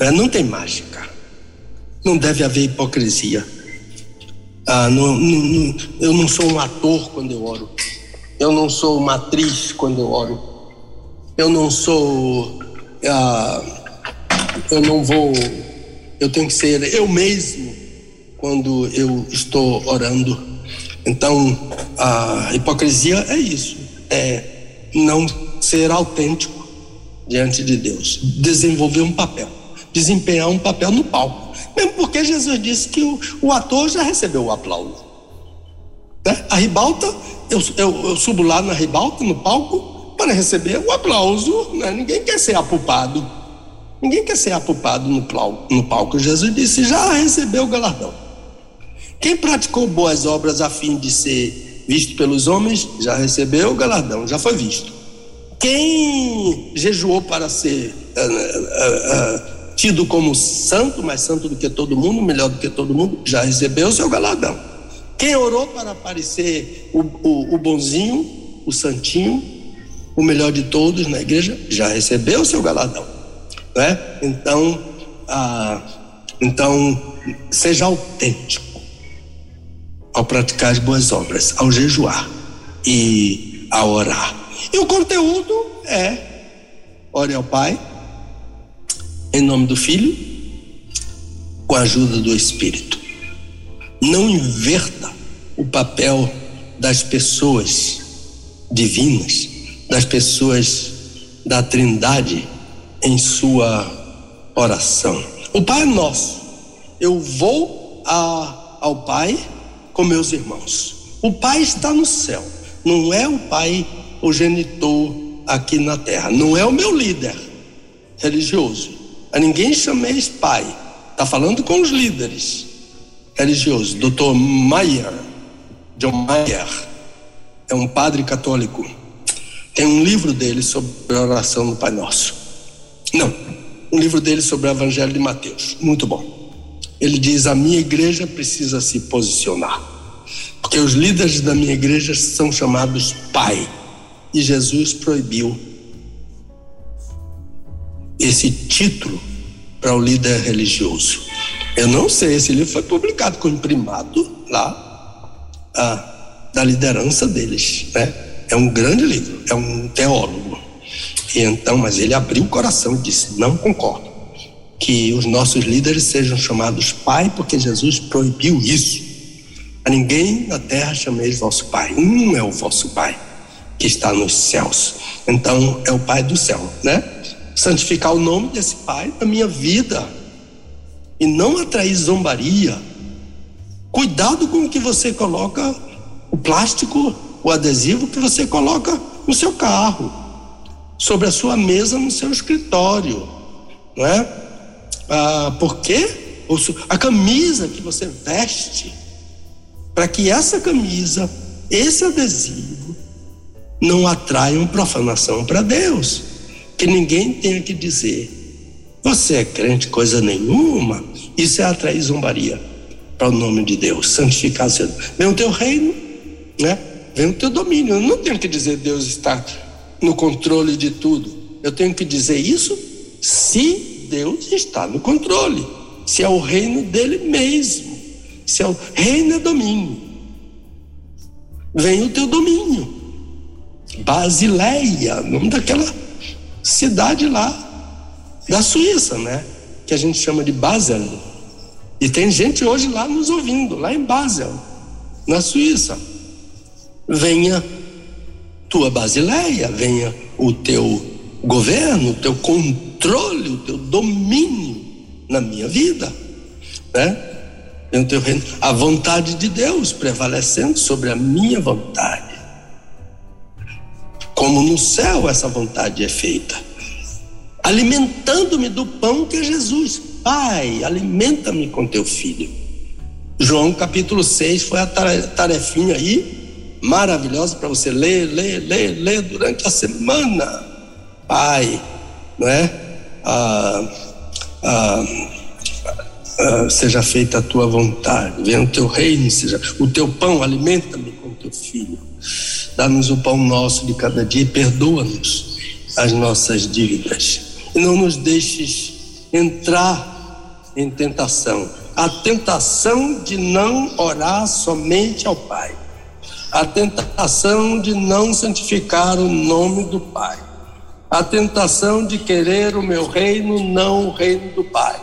Né? Não tem mágica. Não deve haver hipocrisia. Ah, não, não, não, eu não sou um ator quando eu oro. Eu não sou uma atriz quando eu oro. Eu não sou. Ah, eu não vou eu tenho que ser eu mesmo quando eu estou orando. Então, a hipocrisia é isso, é não ser autêntico diante de Deus, desenvolver um papel, desempenhar um papel no palco. Mesmo porque Jesus disse que o, o ator já recebeu o aplauso. Né? A ribalta, eu, eu, eu, subo lá na ribalta, no palco, para receber o aplauso. Né? Ninguém quer ser apupado. Ninguém quer ser apupado no, no palco. Jesus disse: já recebeu o galardão. Quem praticou boas obras a fim de ser visto pelos homens, já recebeu o galardão, já foi visto. Quem jejuou para ser uh, uh, uh, tido como santo, mais santo do que todo mundo, melhor do que todo mundo, já recebeu o seu galardão. Quem orou para aparecer o, o, o bonzinho, o santinho, o melhor de todos na igreja, já recebeu o seu galardão. Né? Então, ah, então, seja autêntico ao praticar as boas obras, ao jejuar e a orar. E o conteúdo é: ore ao Pai, em nome do Filho, com a ajuda do Espírito. Não inverta o papel das pessoas divinas, das pessoas da Trindade em sua oração. O Pai é nosso. Eu vou a, ao Pai com meus irmãos. O Pai está no céu. Não é o Pai, o genitor aqui na terra. Não é o meu líder religioso. A ninguém chameis Pai. Está falando com os líderes religiosos. Dr. Mayer, John Mayer, é um padre católico. Tem um livro dele sobre a oração do Pai Nosso. Não, um livro dele sobre o Evangelho de Mateus. Muito bom. Ele diz: a minha igreja precisa se posicionar, porque os líderes da minha igreja são chamados Pai, e Jesus proibiu esse título para o líder religioso. Eu não sei, esse livro foi publicado com imprimado lá ah, da liderança deles, né? É um grande livro, é um teólogo. E então, mas ele abriu o coração e disse: não concordo que os nossos líderes sejam chamados pai, porque Jesus proibiu isso. A ninguém na terra chameis vosso pai. Um é o vosso pai que está nos céus. Então é o pai do céu, né? Santificar o nome desse pai na minha vida e não atrair zombaria. Cuidado com o que você coloca, o plástico, o adesivo que você coloca no seu carro, sobre a sua mesa, no seu escritório, não é? Ah, por quê? A camisa que você veste, para que essa camisa, esse adesivo, não atraiam profanação para Deus. Que ninguém tenha que dizer, você é crente coisa nenhuma, isso é atrair zombaria para o nome de Deus, santificar seu Vem o teu reino, né? Vem o teu domínio. Eu não tenho que dizer Deus está no controle de tudo. Eu tenho que dizer isso se Deus está no controle. Se é o reino dele mesmo. Se é o reino é domínio. Vem o teu domínio. Basileia, nome daquela cidade lá da Suíça, né? Que a gente chama de Basel. E tem gente hoje lá nos ouvindo, lá em Basel, na Suíça. Venha tua Basileia, venha o teu governo, o teu controle, o teu domínio na minha vida, né? teu reino, a vontade de Deus prevalecendo sobre a minha vontade. Como no céu essa vontade é feita. Alimentando-me do pão que é Jesus. Pai, alimenta-me com teu filho. João capítulo 6 foi a tarefinha aí, maravilhosa para você ler, ler, ler, ler durante a semana. Pai, não é? Ah, ah, ah, seja feita a tua vontade, venha o teu reino, seja o teu pão, alimenta-me com teu filho. Dá-nos o pão nosso de cada dia e perdoa-nos as nossas dívidas. E não nos deixes entrar em tentação. A tentação de não orar somente ao Pai. A tentação de não santificar o nome do Pai. A tentação de querer o meu reino, não o reino do Pai,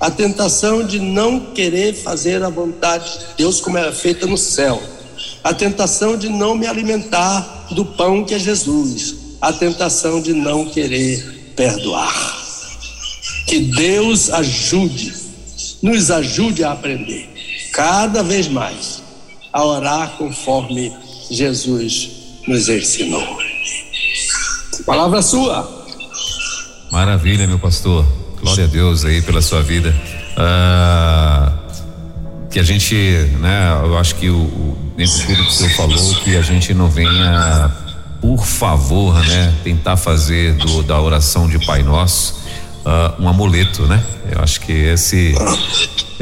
a tentação de não querer fazer a vontade de Deus como era feita no céu, a tentação de não me alimentar do pão que é Jesus, a tentação de não querer perdoar. Que Deus ajude, nos ajude a aprender cada vez mais a orar conforme Jesus nos ensinou. Palavra sua. Maravilha, meu pastor. Glória a Deus aí pela sua vida. Ah, que a gente, né, eu acho que o, o dentro que o senhor falou, que a gente não venha, por favor, né, tentar fazer do, da oração de Pai Nosso uh, um amuleto, né? Eu acho que esse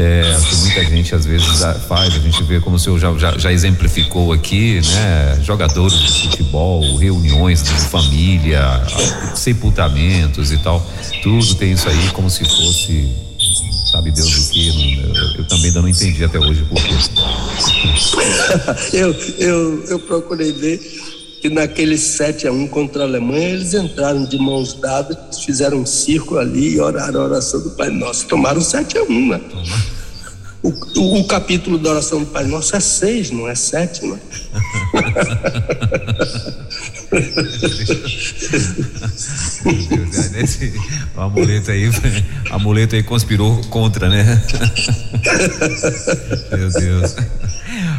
é que muita gente às vezes faz, a gente vê como o senhor já, já, já exemplificou aqui, né? Jogadores de futebol, reuniões de família, sepultamentos e tal, tudo tem isso aí como se fosse sabe Deus o que, eu, eu, também ainda não entendi até hoje por quê. eu, eu, eu procurei ver que naquele 7 a 1 contra a Alemanha, eles entraram de mãos dadas, fizeram um círculo ali e oraram a oração do Pai Nosso. Tomaram 7 a 1, né? O, o, o, capítulo da oração do Pai Nosso é 6, não é 7, né? Esse, o amuleto aí, o amuleto aí conspirou contra, né? Meu Deus.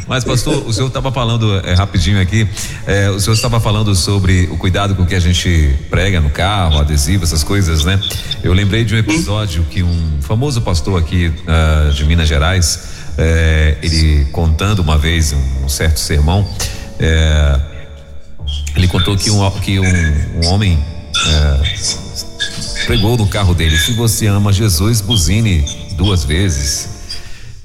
Mas, pastor, o senhor estava falando é, rapidinho aqui, é, o senhor estava falando sobre o cuidado com que a gente prega no carro, adesivo, essas coisas, né? Eu lembrei de um episódio que um famoso pastor aqui uh, de Minas Gerais, é, ele contando uma vez um, um certo sermão, é, ele contou que um, que um, um homem é, pregou no carro dele: se você ama Jesus, buzine duas vezes.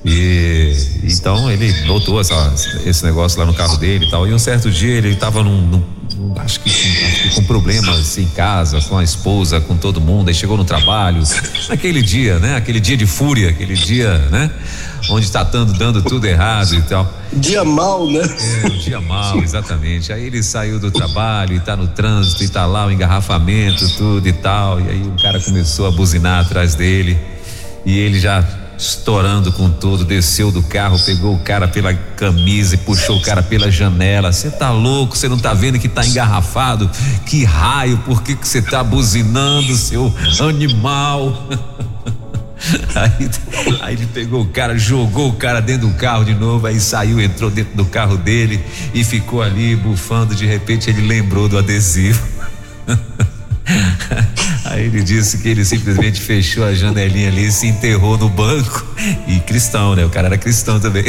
E então ele botou essa, esse negócio lá no carro dele e tal. E um certo dia ele estava num, num acho, que, acho que, com problemas em casa, com a esposa, com todo mundo. Aí chegou no trabalho, naquele dia, né? Aquele dia de fúria, aquele dia, né? Onde está dando, dando tudo errado e tal. Dia mal, né? É, o dia mal, exatamente. Aí ele saiu do trabalho e está no trânsito e está lá o engarrafamento, tudo e tal. E aí o cara começou a buzinar atrás dele. E ele já estourando com tudo, desceu do carro, pegou o cara pela camisa e puxou o cara pela janela. Você tá louco? Você não tá vendo que tá engarrafado? Que raio? Por que você tá buzinando, seu animal? Aí, aí, ele pegou o cara, jogou o cara dentro do carro de novo, aí saiu, entrou dentro do carro dele e ficou ali bufando. De repente ele lembrou do adesivo. Aí ele disse que ele simplesmente fechou a janelinha ali se enterrou no banco. E cristão, né? O cara era cristão também.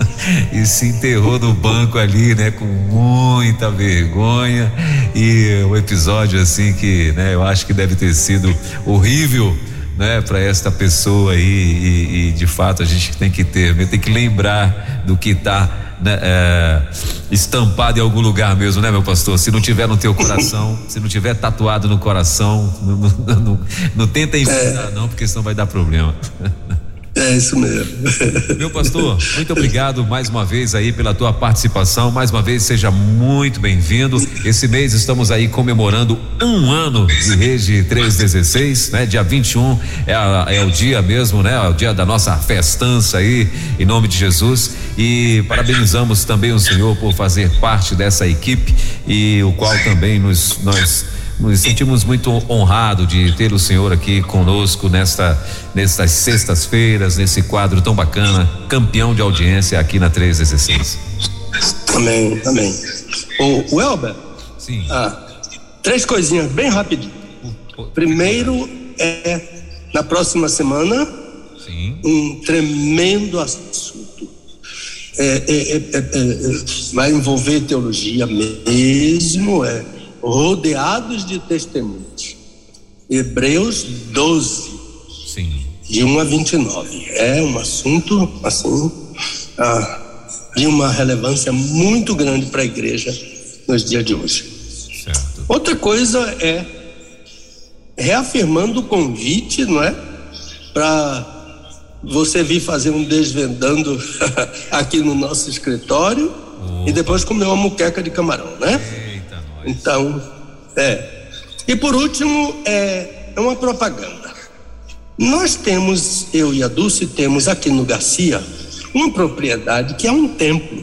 e se enterrou no banco ali, né? Com muita vergonha. E um episódio assim que, né? Eu acho que deve ter sido horrível né, para esta pessoa aí e, e, de fato a gente tem que ter, tem que lembrar do que está né, é, estampado em algum lugar mesmo, né, meu pastor? Se não tiver no teu coração, se não tiver tatuado no coração, não, não, não, não tenta ensinar, é. não, porque senão vai dar problema. É isso mesmo. Meu pastor, muito obrigado mais uma vez aí pela tua participação. Mais uma vez, seja muito bem-vindo. Esse mês estamos aí comemorando um ano de Rede 316, né? Dia 21 é, a, é o dia mesmo, né? É o dia da nossa festança aí, em nome de Jesus. E parabenizamos também o senhor por fazer parte dessa equipe e o qual também nos nós nos sentimos muito honrados de ter o senhor aqui conosco nesta nestas sextas-feiras, nesse quadro tão bacana, campeão de audiência aqui na 316. Amém, amém. O, o Elber? Sim. Ah, três coisinhas bem rapidinho. Primeiro é na próxima semana Sim. um tremendo assunto. É, é, é, é, é vai envolver teologia mesmo, é rodeados de testemunhos. Hebreus 12, Sim. de 1 a 29. É um assunto, assim, ah, de uma relevância muito grande para a igreja nos dias de hoje. Certo. Outra coisa é reafirmando o convite, não é? Para você vir fazer um desvendando aqui no nosso escritório Opa. e depois comer uma muqueca de camarão, né? Então, é. E por último, é, é uma propaganda. Nós temos, eu e a Dulce temos aqui no Garcia, uma propriedade que é um templo.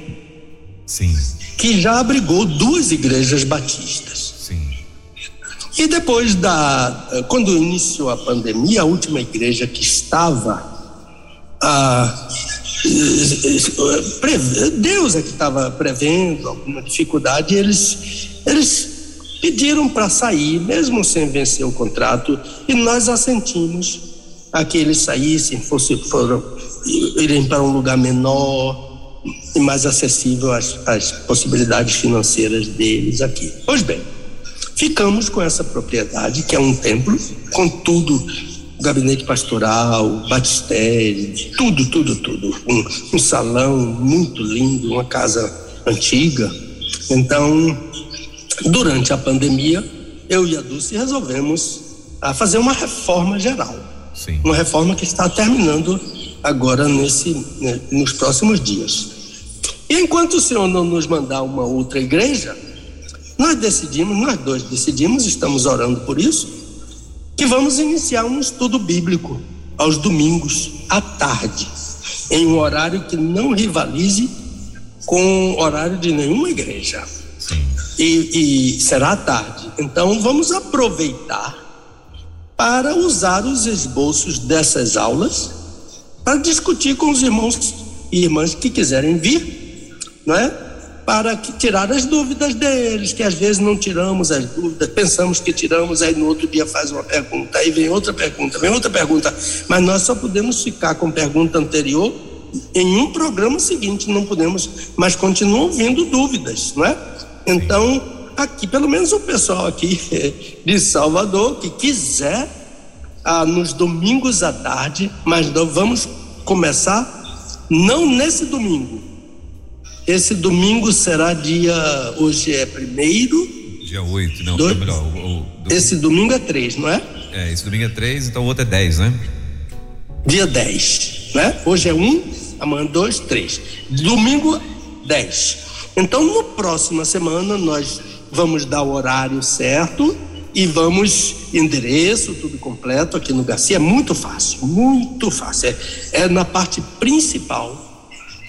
Sim. Que já abrigou duas igrejas batistas. Sim. E depois da. Quando iniciou a pandemia, a última igreja que estava. Ah, Deus é que estava prevendo alguma dificuldade, eles eles pediram para sair, mesmo sem vencer o contrato, e nós assentimos a que eles saíssem, fosse, foram, irem para um lugar menor e mais acessível às, às possibilidades financeiras deles aqui. Pois bem, Ficamos com essa propriedade, que é um templo, com tudo gabinete pastoral, batistério, tudo, tudo, tudo. Um, um, salão muito lindo, uma casa antiga. Então, durante a pandemia, eu e a Dulce resolvemos a fazer uma reforma geral. Sim. Uma reforma que está terminando agora nesse, né, nos próximos dias. E enquanto o Senhor não nos mandar uma outra igreja, nós decidimos, nós dois decidimos, estamos orando por isso, que vamos iniciar um estudo bíblico aos domingos, à tarde, em um horário que não rivalize com o horário de nenhuma igreja. E, e será tarde. Então vamos aproveitar para usar os esboços dessas aulas para discutir com os irmãos e irmãs que quiserem vir, não é? Para que, tirar as dúvidas deles, que às vezes não tiramos as dúvidas, pensamos que tiramos, aí no outro dia faz uma pergunta, aí vem outra pergunta, vem outra pergunta, mas nós só podemos ficar com pergunta anterior em um programa seguinte, não podemos, mas continuam vindo dúvidas, não é? Então, aqui, pelo menos o pessoal aqui de Salvador que quiser ah, nos domingos à tarde, mas nós vamos começar não nesse domingo. Esse domingo será dia. Hoje é primeiro. Dia 8, não, dois, melhor. O, o, domingo. Esse domingo é 3, não é? É, esse domingo é 3, então o outro é 10, né? Dia 10, né? Hoje é 1, um, amanhã 2, 3. Domingo 10. Então, na próxima semana, nós vamos dar o horário certo e vamos endereço tudo completo aqui no Garcia. É muito fácil muito fácil. É, é na parte principal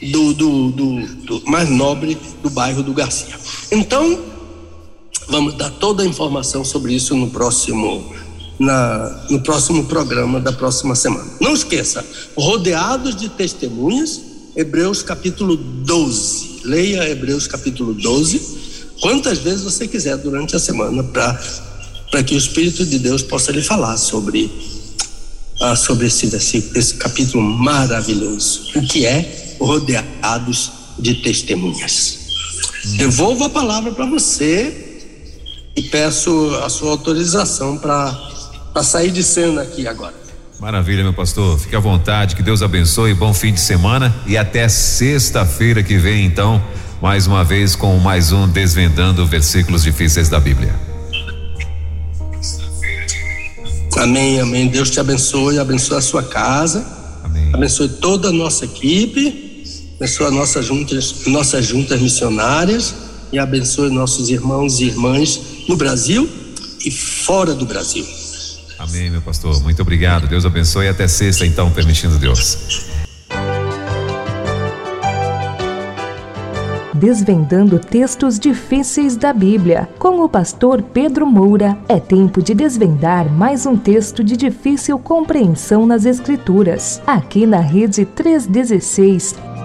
do, do, do, do, mais nobre do bairro do Garcia. Então vamos dar toda a informação sobre isso no próximo na, no próximo programa da próxima semana. Não esqueça rodeados de testemunhas Hebreus capítulo 12 leia Hebreus capítulo 12 quantas vezes você quiser durante a semana para que o Espírito de Deus possa lhe falar sobre ah, sobre esse, esse, esse capítulo maravilhoso, o que é rodeados de testemunhas. Devolvo a palavra para você e peço a sua autorização para sair de cena aqui agora. Maravilha, meu pastor. Fique à vontade, que Deus abençoe, bom fim de semana e até sexta-feira que vem, então, mais uma vez com mais um Desvendando Versículos Difíceis da Bíblia. Amém, amém. Deus te abençoe, abençoe a sua casa, amém. abençoe toda a nossa equipe, abençoe nossas juntas, nossas juntas missionárias e abençoe nossos irmãos e irmãs no Brasil e fora do Brasil. Amém, meu pastor. Muito obrigado. Deus abençoe até sexta, então, permitindo Deus. Desvendando textos difíceis da Bíblia. Com o pastor Pedro Moura, é tempo de desvendar mais um texto de difícil compreensão nas Escrituras. Aqui na Rede 316